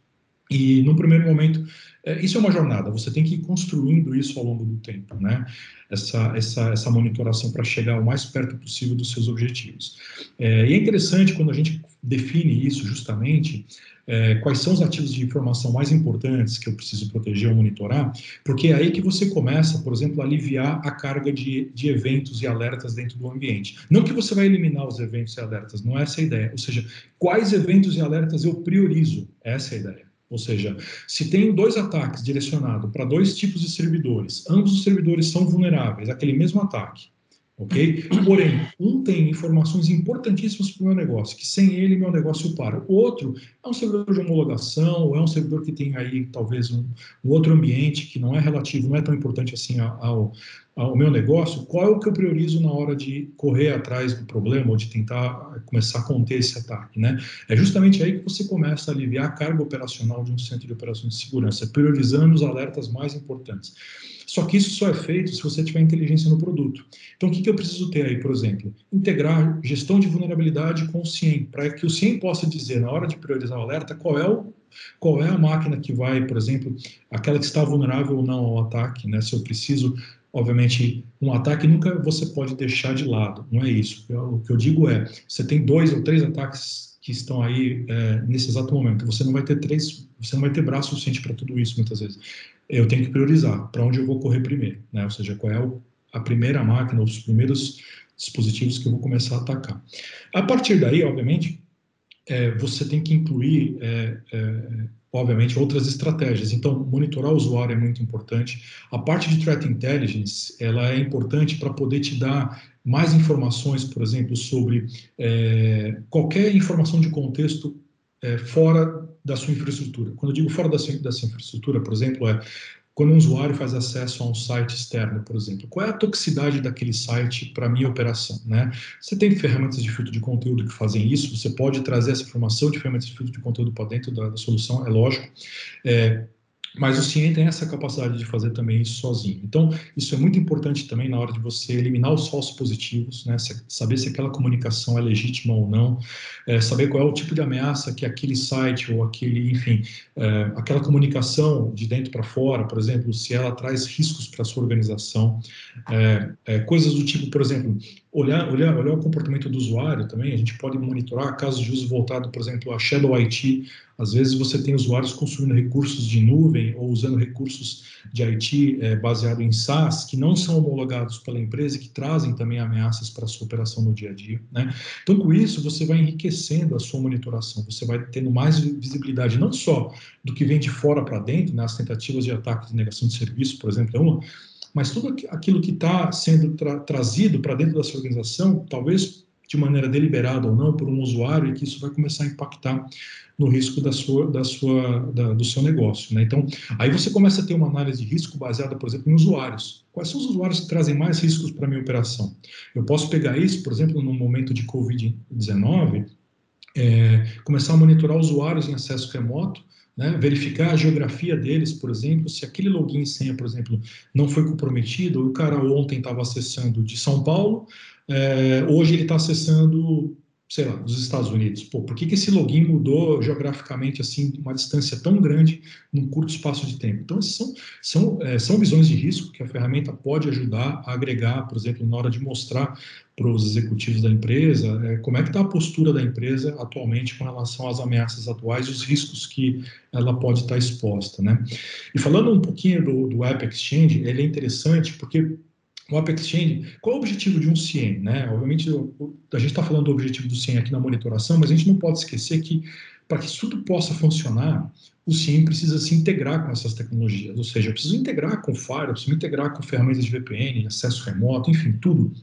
E, no primeiro momento, é, isso é uma jornada, você tem que ir construindo isso ao longo do tempo, né? Essa, essa, essa monitoração para chegar o mais perto possível dos seus objetivos. É, e é interessante quando a gente define isso justamente, é, quais são os ativos de informação mais importantes que eu preciso proteger ou monitorar, porque é aí que você começa, por exemplo, a aliviar a carga de, de eventos e alertas dentro do ambiente. Não que você vai eliminar os eventos e alertas, não é essa a ideia. Ou seja, quais eventos e alertas eu priorizo? Essa é a ideia. Ou seja, se tem dois ataques direcionados para dois tipos de servidores, ambos os servidores são vulneráveis àquele mesmo ataque, ok? Porém, um tem informações importantíssimas para o meu negócio, que sem ele meu negócio para. O outro é um servidor de homologação, ou é um servidor que tem aí talvez um, um outro ambiente que não é relativo, não é tão importante assim ao, ao meu negócio. Qual é o que eu priorizo na hora de correr atrás do problema ou de tentar começar a conter esse ataque, né? É justamente aí que você começa a aliviar a carga operacional de um centro de operações de segurança, priorizando os alertas mais importantes. Só que isso só é feito se você tiver inteligência no produto. Então, o que, que eu preciso ter aí, por exemplo? Integrar gestão de vulnerabilidade com o CIEM, para que o CIEM possa dizer, na hora de priorizar o alerta, qual é o qual é a máquina que vai, por exemplo, aquela que está vulnerável ou não ao ataque, né? Se eu preciso, obviamente, um ataque nunca você pode deixar de lado, não é isso. O que eu digo é, você tem dois ou três ataques que estão aí é, nesse exato momento. Você não vai ter três, você não vai ter braço suficiente para tudo isso muitas vezes eu tenho que priorizar para onde eu vou correr primeiro, né? Ou seja, qual é a primeira máquina, os primeiros dispositivos que eu vou começar a atacar. A partir daí, obviamente, é, você tem que incluir, é, é, obviamente, outras estratégias. Então, monitorar o usuário é muito importante. A parte de threat intelligence, ela é importante para poder te dar mais informações, por exemplo, sobre é, qualquer informação de contexto é, fora da sua infraestrutura. Quando eu digo fora da sua, da sua infraestrutura, por exemplo, é quando um usuário faz acesso a um site externo, por exemplo, qual é a toxicidade daquele site para a minha operação? Né? Você tem ferramentas de filtro de conteúdo que fazem isso, você pode trazer essa informação de ferramentas de filtro de conteúdo para dentro da, da, solução, é lógico. É, mas o CIEM tem essa capacidade de fazer também isso sozinho. Então, isso é muito importante também na hora de você eliminar os falsos positivos, né? saber se aquela comunicação é legítima ou não, é, saber qual é o tipo de ameaça que aquele site ou aquele, enfim, é, aquela comunicação de dentro para fora, por exemplo, se ela traz riscos para a sua organização, é, é, coisas do tipo, por exemplo, olhar, olhar, olhar o comportamento do usuário também, a gente pode monitorar casos de uso voltado, por exemplo, a Shadow IT. Às vezes você tem usuários consumindo recursos de nuvem ou usando recursos de IT é, baseado em SaaS que não são homologados pela empresa e que trazem também ameaças para a sua operação no dia a dia. Né? Então, com isso, você vai enriquecendo a sua monitoração, você vai tendo mais visibilidade não só do que vem de fora para dentro, né? tentativas de ataque de negação de serviço, por exemplo, é uma, mas tudo aquilo que está sendo tra trazido para dentro da sua organização, talvez de maneira deliberada ou não, por um usuário, e que isso vai começar a impactar no risco da sua, da sua, da, do seu negócio. Né? Então, aí você começa a ter uma análise de risco baseada, por exemplo, em usuários. Quais são os usuários que trazem mais riscos para a minha operação? Eu posso pegar isso, por exemplo, no momento de Covid-19, é, começar a monitorar usuários em acesso remoto, né, verificar a geografia deles, por exemplo, se aquele login e senha, por exemplo, não foi comprometido, o cara ontem estava acessando de São Paulo, é, hoje ele está acessando, sei lá, dos Estados Unidos. Pô, por que, que esse login mudou geograficamente assim, uma distância tão grande num curto espaço de tempo? Então, são, são, é, são visões de risco que a ferramenta pode ajudar a agregar, por exemplo, na hora de mostrar para os executivos da empresa, é, como é que está a postura da empresa atualmente com relação às ameaças atuais e os riscos que ela pode estar tá exposta, né? E falando um pouquinho do, do App Exchange, ele é interessante porque o App Exchange, qual é o objetivo de um CIEM, né? Obviamente, a gente está falando do objetivo do CIEM aqui na monitoração, mas a gente não pode esquecer que para que isso tudo possa funcionar, o CIEM precisa se integrar com essas tecnologias, ou seja, eu preciso integrar com Fire, eu preciso integrar com ferramentas de VPN, acesso remoto, enfim, tudo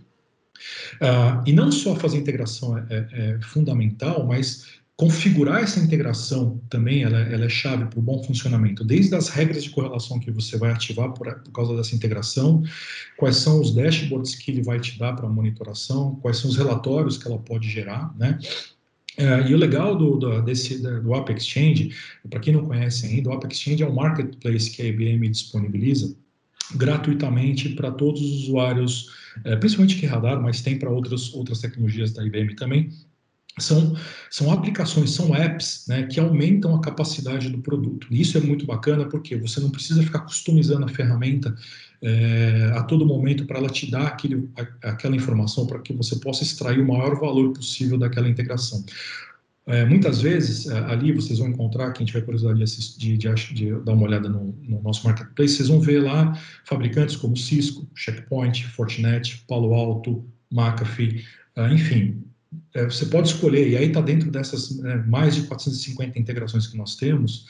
Uh, e não só fazer integração é, é, é, fundamental, mas configurar essa integração também ela, ela é chave para o bom funcionamento, desde as regras de correlação que você vai ativar por, por, causa dessa integração, quais são os dashboards que ele vai te dar para monitoração, quais são os relatórios que ela pode gerar, né? Uh, e o legal do, do, desse, do App Exchange, para quem não conhece ainda, o App Exchange é um marketplace que a IBM disponibiliza gratuitamente para todos os usuários, é, principalmente que radar, mas tem para outras, outras tecnologias da IBM também. São, são aplicações, são apps né, que aumentam a capacidade do produto. E isso é muito bacana porque você não precisa ficar customizando a ferramenta é, a todo momento para ela te dar aquele, aquela informação para que você possa extrair o maior valor possível daquela integração. É, muitas vezes, é, ali vocês vão encontrar, quem tiver curiosidade de, de, de, dar uma olhada no, no, nosso marketplace, vocês vão ver lá fabricantes como Cisco, Checkpoint, Fortinet, Palo Alto, McAfee, enfim. É, você pode escolher, e aí está dentro dessas né, mais de 450 integrações que nós temos,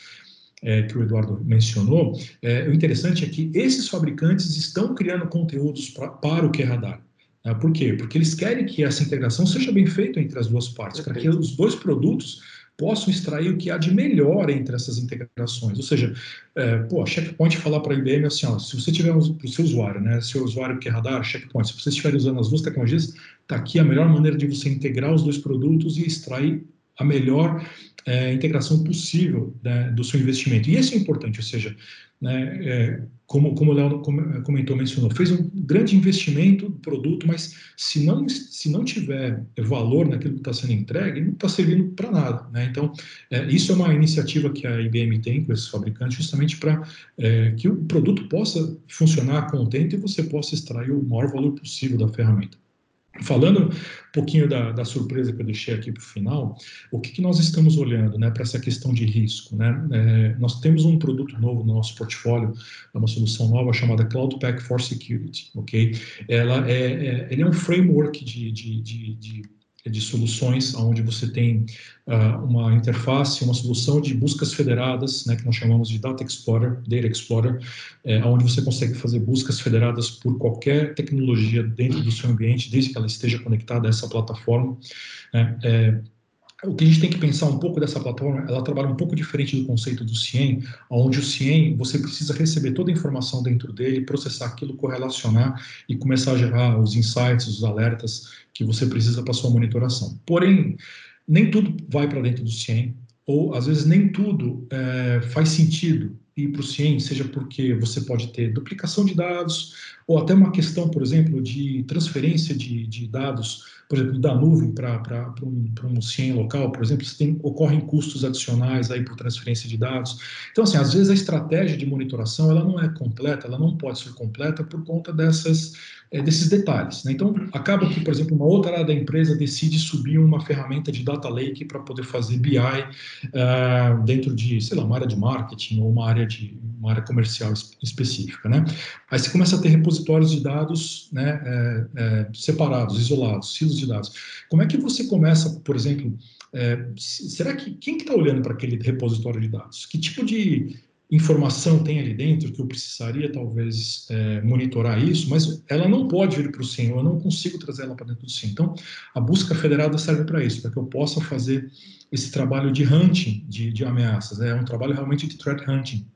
é, que o Eduardo mencionou, é, o interessante é que esses fabricantes estão criando conteúdos pra, para o QRadar. Né? Por quê? Porque eles querem que essa integração seja bem feita entre as duas partes, para que os dois produtos possam extrair o que há de melhor entre essas integrações. Ou seja, é, pô, Checkpoint falar para a IBM assim, ó, se você tiver para o seu usuário, né, seu usuário que é radar, Checkpoint, se você estiver usando as duas tecnologias, está aqui a melhor maneira de você integrar os dois produtos e extrair a melhor é, integração possível né, do seu investimento. E isso é importante, ou seja, né, é, como, como o Léo comentou, mencionou, fez um grande investimento no produto, mas se não, se não tiver valor naquilo que está sendo entregue, não está servindo para nada. Né? Então, é, isso é uma iniciativa que a IBM tem com esses fabricantes, justamente para é, que o produto possa funcionar contente e você possa extrair o maior valor possível da ferramenta. Falando um pouquinho da, da, surpresa que eu deixei aqui para o final, o que, que, nós estamos olhando né, para essa questão de risco? Né? É, nós temos um produto novo no nosso portfólio, é uma solução nova chamada Cloud Pack for Security. Okay? Ela é, é ele é um framework de, de, de, de de soluções, onde você tem uh, uma interface, uma solução de buscas federadas, né, que nós chamamos de Data Explorer, Data Explorer, é, onde você consegue fazer buscas federadas por qualquer tecnologia dentro do seu ambiente, desde que ela esteja conectada a essa plataforma. Né, é, o que a gente tem que pensar um pouco dessa plataforma, ela trabalha um pouco diferente do conceito do CIEM, onde o CIEM, você precisa receber toda a informação dentro dele, processar aquilo, correlacionar e começar a gerar os insights, os alertas que você precisa para sua monitoração. Porém, nem tudo vai para dentro do CIEM, ou às vezes nem tudo é, faz sentido ir para o CIEM, seja porque você pode ter duplicação de dados, ou até uma questão, por exemplo, de transferência de, de dados, por exemplo, da nuvem para um, um CIEM local, por exemplo, tem, ocorrem custos adicionais aí por transferência de dados. Então, assim, às vezes a estratégia de monitoração ela não é completa, ela não pode ser completa por conta dessas é, desses detalhes. Né? Então, acaba que, por exemplo, uma outra área da empresa decide subir uma ferramenta de data lake para poder fazer BI uh, ah, dentro de, sei lá, uma área de marketing ou uma área de uma área comercial específica. Né? Aí você começa a ter repositórios de dados né, é, é, separados, isolados, silos de dados. Como é que você começa, por exemplo, é, será que quem que está olhando para aquele repositório de dados? Que tipo de informação tem ali dentro que eu precisaria talvez é, monitorar isso, mas ela não pode vir para o SIM, eu não consigo trazer ela para dentro do SIM. Então, a busca federada serve para isso, para que eu possa fazer esse trabalho de hunting de, de ameaças, né? é um trabalho realmente de threat hunting.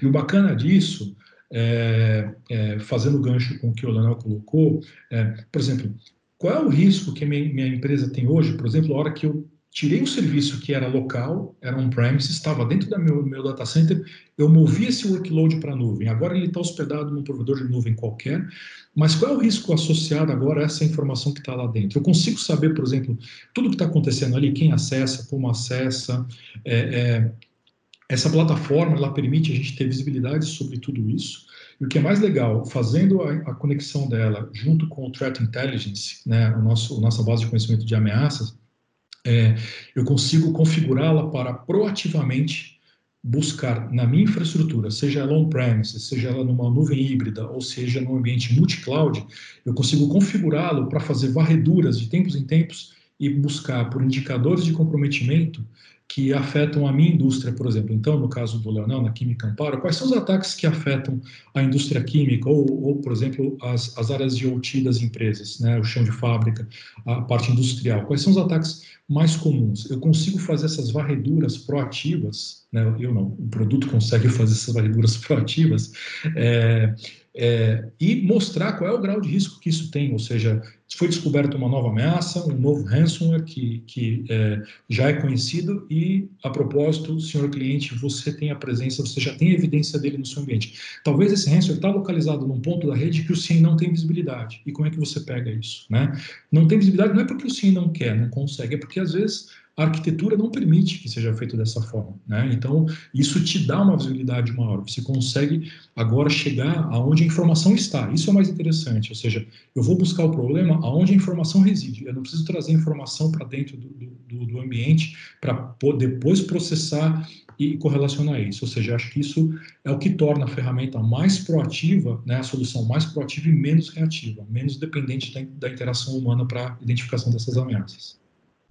E o bacana disso, é, é, fazendo gancho com o que o Leonel colocou, é, por exemplo, qual é o risco que minha, minha empresa tem hoje, por exemplo, a hora que eu tirei um serviço que era local, era on-premise, estava dentro do meu, meu data center, eu movi esse workload para a nuvem. Agora ele está hospedado num provedor de nuvem qualquer, mas qual é o risco associado agora a essa informação que está lá dentro? Eu consigo saber, por exemplo, tudo que está acontecendo ali, quem acessa, como acessa. É, é, essa plataforma ela permite a gente ter visibilidade sobre tudo isso. E o que é mais legal, fazendo a, a conexão dela junto com o Threat Intelligence, né, o nosso, a nossa base de conhecimento de ameaças, é, eu consigo configurá-la para proativamente buscar na minha infraestrutura, seja ela on-premise, seja ela numa nuvem híbrida, ou seja num ambiente multi-cloud, eu consigo configurá-lo para fazer varreduras de tempos em tempos e buscar por indicadores de comprometimento que afetam a minha indústria, por exemplo. Então, no caso do Leonel, na Química Amparo, quais são os ataques que afetam a indústria química ou, ou por exemplo, as, as áreas de OT das empresas, né, o chão de fábrica, a parte industrial? Quais são os ataques mais comuns? Eu consigo fazer essas varreduras proativas, né, eu não, o produto consegue fazer essas varreduras proativas, é, é, e mostrar qual é o grau de risco que isso tem, ou seja, foi descoberta uma nova ameaça, um novo ransomware que, que é, já é conhecido e, a propósito, senhor cliente, você tem a presença, você já tem evidência dele no seu ambiente. Talvez esse ransomware está localizado num ponto da rede que o SIM não tem visibilidade. E como é que você pega isso? Né? Não tem visibilidade não é porque o SIM não quer, não consegue, é porque às vezes a arquitetura não permite que seja feito dessa forma. Né? Então, isso te dá uma visibilidade maior. Você consegue agora chegar aonde a informação está. Isso é mais interessante. Ou seja, eu vou buscar o problema aonde a informação reside. Eu não preciso trazer informação para dentro do, do, do ambiente para depois processar e correlacionar isso. Ou seja, acho que isso é o que torna a ferramenta mais proativa, né, a solução mais proativa e menos reativa, menos dependente da, da interação humana para identificação dessas ameaças.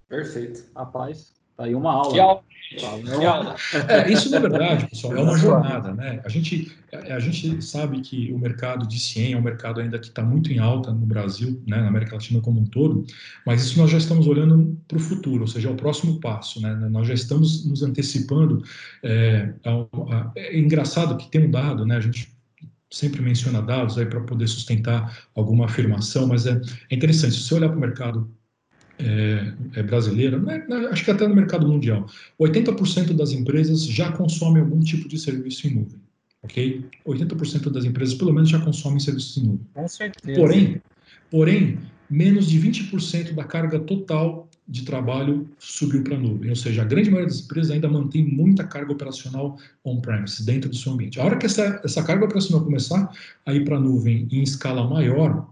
Perfeito. Rapaz, Tá aí uma aula. Que aula. É, isso na verdade, pessoal, é uma jornada, né? A gente, a gente sabe que o mercado de CIEM é um mercado ainda que está muito em alta no Brasil, né, na América Latina como um todo, mas isso nós já estamos olhando para o futuro, ou seja, é o próximo passo, né? Nós já estamos nos antecipando. É, é engraçado que tem um dado, né? A gente sempre menciona dados aí para poder sustentar alguma afirmação, mas é, é interessante. Se você olhar para o mercado é, é brasileira, né, acho que até no mercado mundial, 80% das empresas já consomem algum tipo de serviço em nuvem, ok? 80% das empresas, pelo menos, já consomem serviços em nuvem. Com certeza. Porém, porém menos de 20% da carga total de trabalho subiu para a nuvem, ou seja, a grande maioria das empresas ainda mantém muita carga operacional on-premise, dentro do seu ambiente. A hora que essa, essa carga operacional começar a ir para a nuvem em escala maior,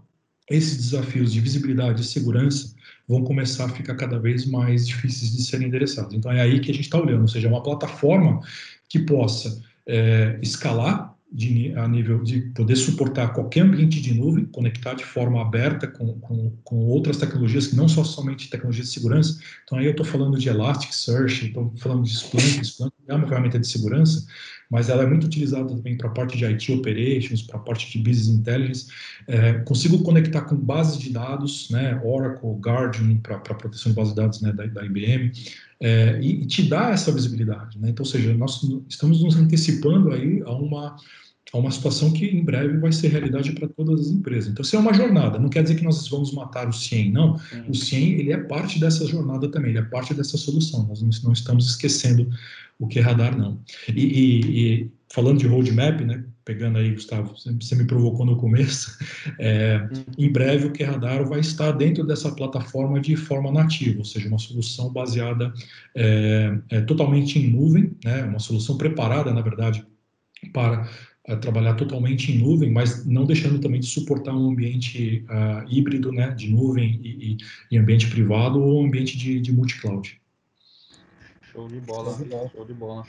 esses desafios de visibilidade e segurança vão começar a ficar cada vez mais difíceis de serem endereçados. Então é aí que a gente está olhando, ou seja, uma plataforma que possa é, escalar de, a nível de poder suportar qualquer ambiente de nuvem, conectar de forma aberta com, com, com outras tecnologias que não são somente tecnologias de segurança. Então aí eu estou falando de Elasticsearch, estou falando de Splunk, Splunk é uma ferramenta de segurança, mas ela é muito utilizada também para a parte de IT Operations, para a parte de Business Intelligence. É, consigo conectar com bases de dados, né, Oracle, Guardian, para proteção de bases de dados né, da, da IBM, é, e, te dá essa visibilidade. Né? Então, ou seja, nós estamos nos antecipando aí a uma a uma situação que em breve vai ser realidade para todas as empresas. Então, isso é uma jornada. Não quer dizer que nós vamos matar o CIEM, não. Sim. O CIEM ele é parte dessa jornada também, ele é parte dessa solução. Nós não estamos esquecendo o que é radar, não. E, e, e falando de roadmap, né, pegando aí, Gustavo, você me provocou no começo, é, em breve o que é radar vai estar dentro dessa plataforma de forma nativa, ou seja, uma solução baseada é, é, totalmente em nuvem, né, uma solução preparada, na verdade, para é, trabalhar totalmente em nuvem, mas não deixando também de suportar um ambiente uh, híbrido, né, de nuvem e, e, e, ambiente privado ou ambiente de, de multi-cloud. Show de bola, show de bola.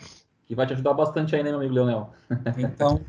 Que vai te ajudar bastante aí, né, meu amigo Leonel? Então,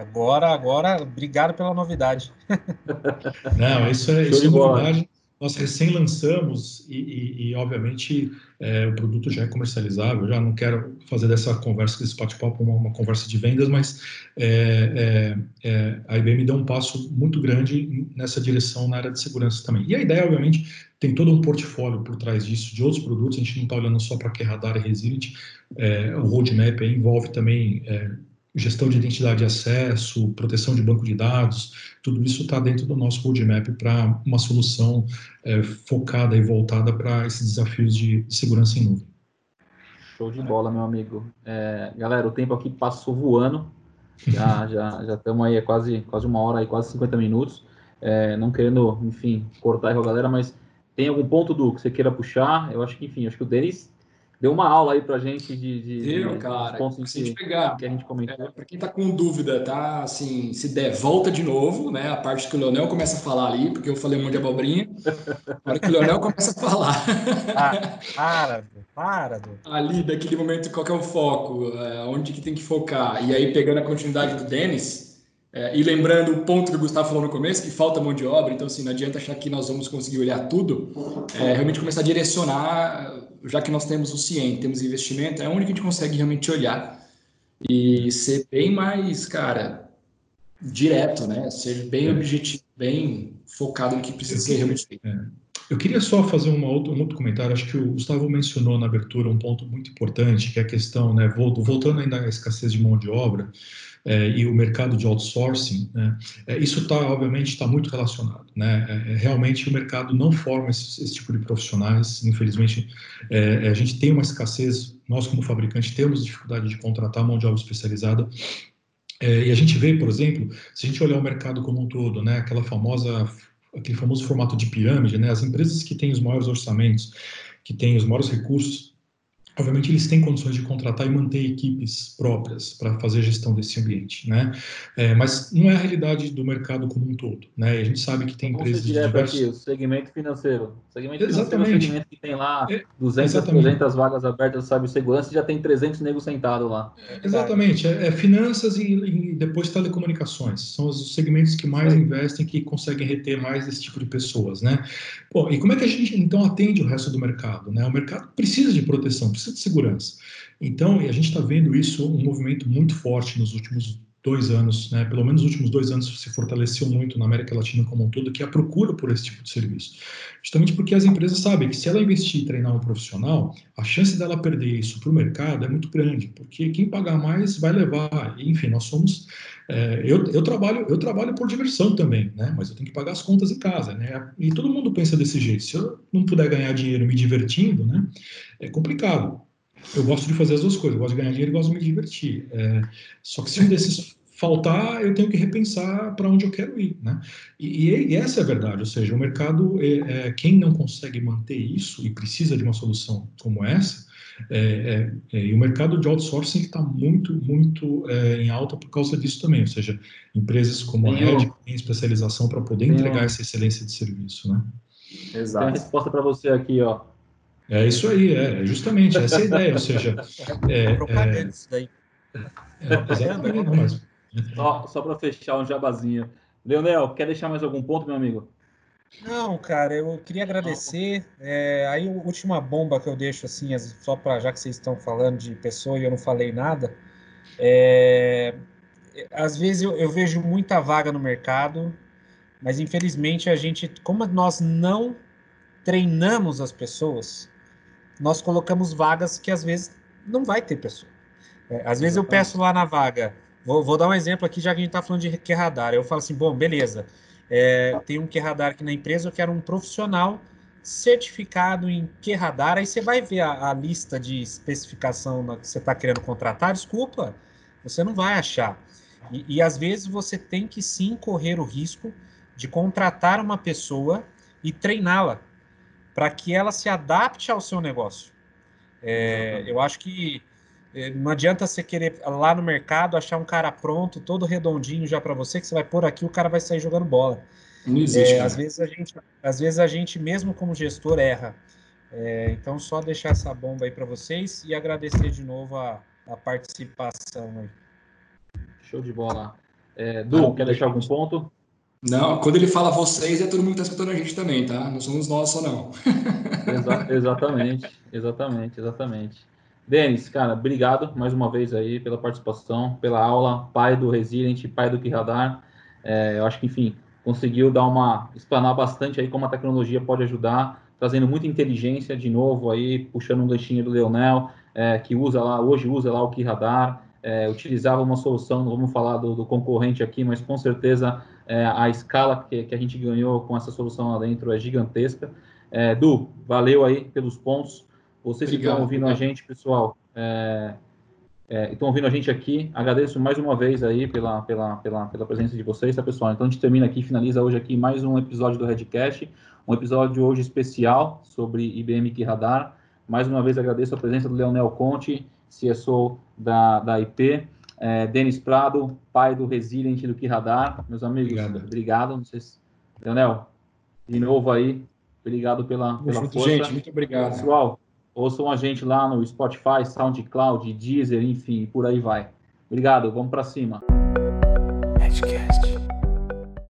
agora, agora, obrigado pela novidade. Não, isso é, isso é novidade. Nós recém lançamos e, e, e obviamente, é, o produto já é comercializável. Já não quero fazer dessa conversa, desse bate-papo, uma, uma, conversa de vendas, mas é, é, é a IBM deu um passo muito grande nessa direção na área de segurança também. E a ideia, obviamente, tem todo um portfólio por trás disso, de outros produtos, a gente não está olhando só para que radar e resilient, é, o roadmap envolve também é, gestão de identidade de acesso, proteção de banco de dados, tudo isso está dentro do nosso roadmap para uma solução é, focada e voltada para esses desafios de segurança em nuvem. Show de bola, meu amigo. É, galera, o tempo aqui passou voando, já já já estamos aí quase quase uma hora aí, quase 50 minutos. É, não querendo, enfim, cortar com a galera, mas tem algum ponto do que você queira puxar? Eu acho que, enfim, acho que o Denis deu uma aula aí pra gente de, de, Deu, de, cara, pontos que, pegar, que a gente comentou. É, para quem tá com dúvida, tá? Assim, se der, volta de novo, né? A parte que o Leonel começa a falar ali, porque eu falei um monte de abobrinha. A hora que o Leonel começa a falar. Ah, para, para. Ali, daquele momento, qual que é o foco? É, onde que tem que focar? E aí, pegando a continuidade do Denis, é, e lembrando o ponto que o Gustavo falou no começo, que falta mão de obra, então assim, não adianta achar que nós vamos conseguir olhar tudo, é, realmente começar a direcionar, já que nós temos o CIEM, temos investimento, é onde que a gente consegue realmente olhar e ser bem mais, cara, direto, né? Ser bem objetivo, bem focado no que precisa ser realmente feito. É. Eu queria só fazer uma outra, um outro comentário. Acho que o Gustavo mencionou na abertura um ponto muito importante, que é a questão, né, voltando ainda à escassez de mão de obra, é, e o mercado de outsourcing, né, é, isso está, obviamente, está muito relacionado. Né, é, realmente o mercado não forma esse, esse tipo de profissionais, infelizmente, a gente tem uma escassez, nós como fabricante temos dificuldade de contratar mão de obra especializada, e a gente vê, por exemplo, se a gente olhar o mercado como um todo, né, aquela famosa, aquele famoso formato de pirâmide, né, as empresas que têm os maiores orçamentos, que têm os maiores recursos, obviamente eles têm condições de contratar e manter equipes próprias para fazer a gestão desse ambiente, né? É, mas não é a realidade do mercado como um todo, né? A gente sabe que tem empresas de diversos... aqui, o segmento financeiro. O segmento Exatamente. financeiro é o segmento que tem lá 200, é, 300 vagas abertas, sabe, segurança, e já tem 300 negros sentados lá. É, exatamente, é, é finanças e, e, depois telecomunicações. São os segmentos que mais investem, que conseguem reter mais esse tipo de pessoas, né? Pô, e como é que a gente, então, atende o resto do mercado, né? O mercado precisa de proteção, precisa de segurança. Então, a gente está vendo isso, um movimento muito forte nos últimos dois anos, né, pelo menos nos últimos dois anos se fortaleceu muito na América Latina como um todo, que é a procura por esse tipo de serviço. Justamente porque as empresas sabem que se ela investir e treinar um profissional, a chance dela perder isso para o mercado é muito grande, porque quem pagar mais vai levar. Enfim, nós somos. É, eu, eu, trabalho, eu trabalho por diversão também, né, mas eu tenho que pagar as contas em casa, né, e todo mundo pensa desse jeito. Se eu não puder ganhar dinheiro me divertindo, né, é complicado eu gosto de fazer as duas coisas, eu gosto de ganhar dinheiro e gosto de me divertir. É, só que se um desses faltar, eu tenho que repensar para onde eu quero ir, né? E, e, essa é a verdade, ou seja, o mercado, é, é, quem não consegue manter isso e precisa de uma solução como essa, é, é, é e o mercado de outsourcing está muito, muito é, em alta por causa disso também, ou seja, empresas como a Red têm especialização para poder entregar essa excelência de serviço, né? Exato. Tem a resposta para você aqui, ó. É isso aí, é justamente essa é a ideia, ou seja, é, é, propaganda isso daí. É, exatamente, não, mas... Só, só para fechar um jabazinho. Leonel, quer deixar mais algum ponto, meu amigo? Não, cara, eu queria agradecer. É, aí, a última bomba que eu deixo, assim, só para já que vocês estão falando de pessoa e eu não falei nada, é, às vezes eu, eu, vejo muita vaga no mercado, mas infelizmente a gente, como nós não treinamos as pessoas, nós colocamos vagas que às vezes não vai ter pessoa. É, às vezes eu peço lá na vaga, vou, vou, dar um exemplo aqui, já que a gente está falando de QRadar. Eu falo assim, bom, beleza, é, tem um QRadar aqui na empresa, eu quero um profissional certificado em QRadar, aí você vai ver a, a lista de especificação que você está querendo contratar, desculpa, você não vai achar. E, e às vezes você tem que sim correr o risco de contratar uma pessoa e treiná-la para que ela se adapte ao seu negócio. É, eu acho que é, não adianta você querer lá no mercado achar um cara pronto, todo redondinho já para você, que você vai pôr aqui o cara vai sair jogando bola. Não existe. É, às, vezes a gente, às vezes a gente, mesmo como gestor, erra. É, então, só deixar essa bomba aí para vocês e agradecer de novo a, a participação aí. Show de bola. É, du, ah, quer deixar algum ponto? Não, quando ele fala vocês, é todo mundo que está escutando a gente também, tá? Não somos nós só, não. Exa exatamente, exatamente, exatamente. Denis, cara, obrigado mais uma vez aí pela participação, pela aula, pai do Resilient, pai do Kiradar. É, eu acho que, enfim, conseguiu dar uma, explanar bastante aí como a tecnologia pode ajudar, trazendo muita inteligência de novo aí, puxando um ganchinho do Leonel, é, que usa lá, hoje usa lá o Kiradar, é, utilizava uma solução, não vamos falar do, do concorrente aqui, mas com certeza é, a escala que, que, a gente ganhou com essa solução lá dentro é gigantesca. É, du, valeu aí pelos pontos. Vocês Obrigado, que estão ouvindo a gente, pessoal, é, é, estão ouvindo a gente aqui, agradeço mais uma vez aí pela, pela, pela, pela presença de vocês, tá, pessoal? Então a gente termina aqui, finaliza hoje aqui mais um episódio do Redcast, um episódio hoje especial sobre IBM Key Radar. Mais uma vez agradeço a presença do Leonel Conte, CSO da, da IP, é, Denis Prado, pai do Resilient do Radar. Meus amigos, obrigado. obrigado. Não sei se... Leonel, de novo aí, obrigado pela, pela muito, força. Gente, muito obrigado. Pessoal, ouçam a gente lá no Spotify, SoundCloud, Deezer, enfim, por aí vai. Obrigado, vamos para cima. Edcast.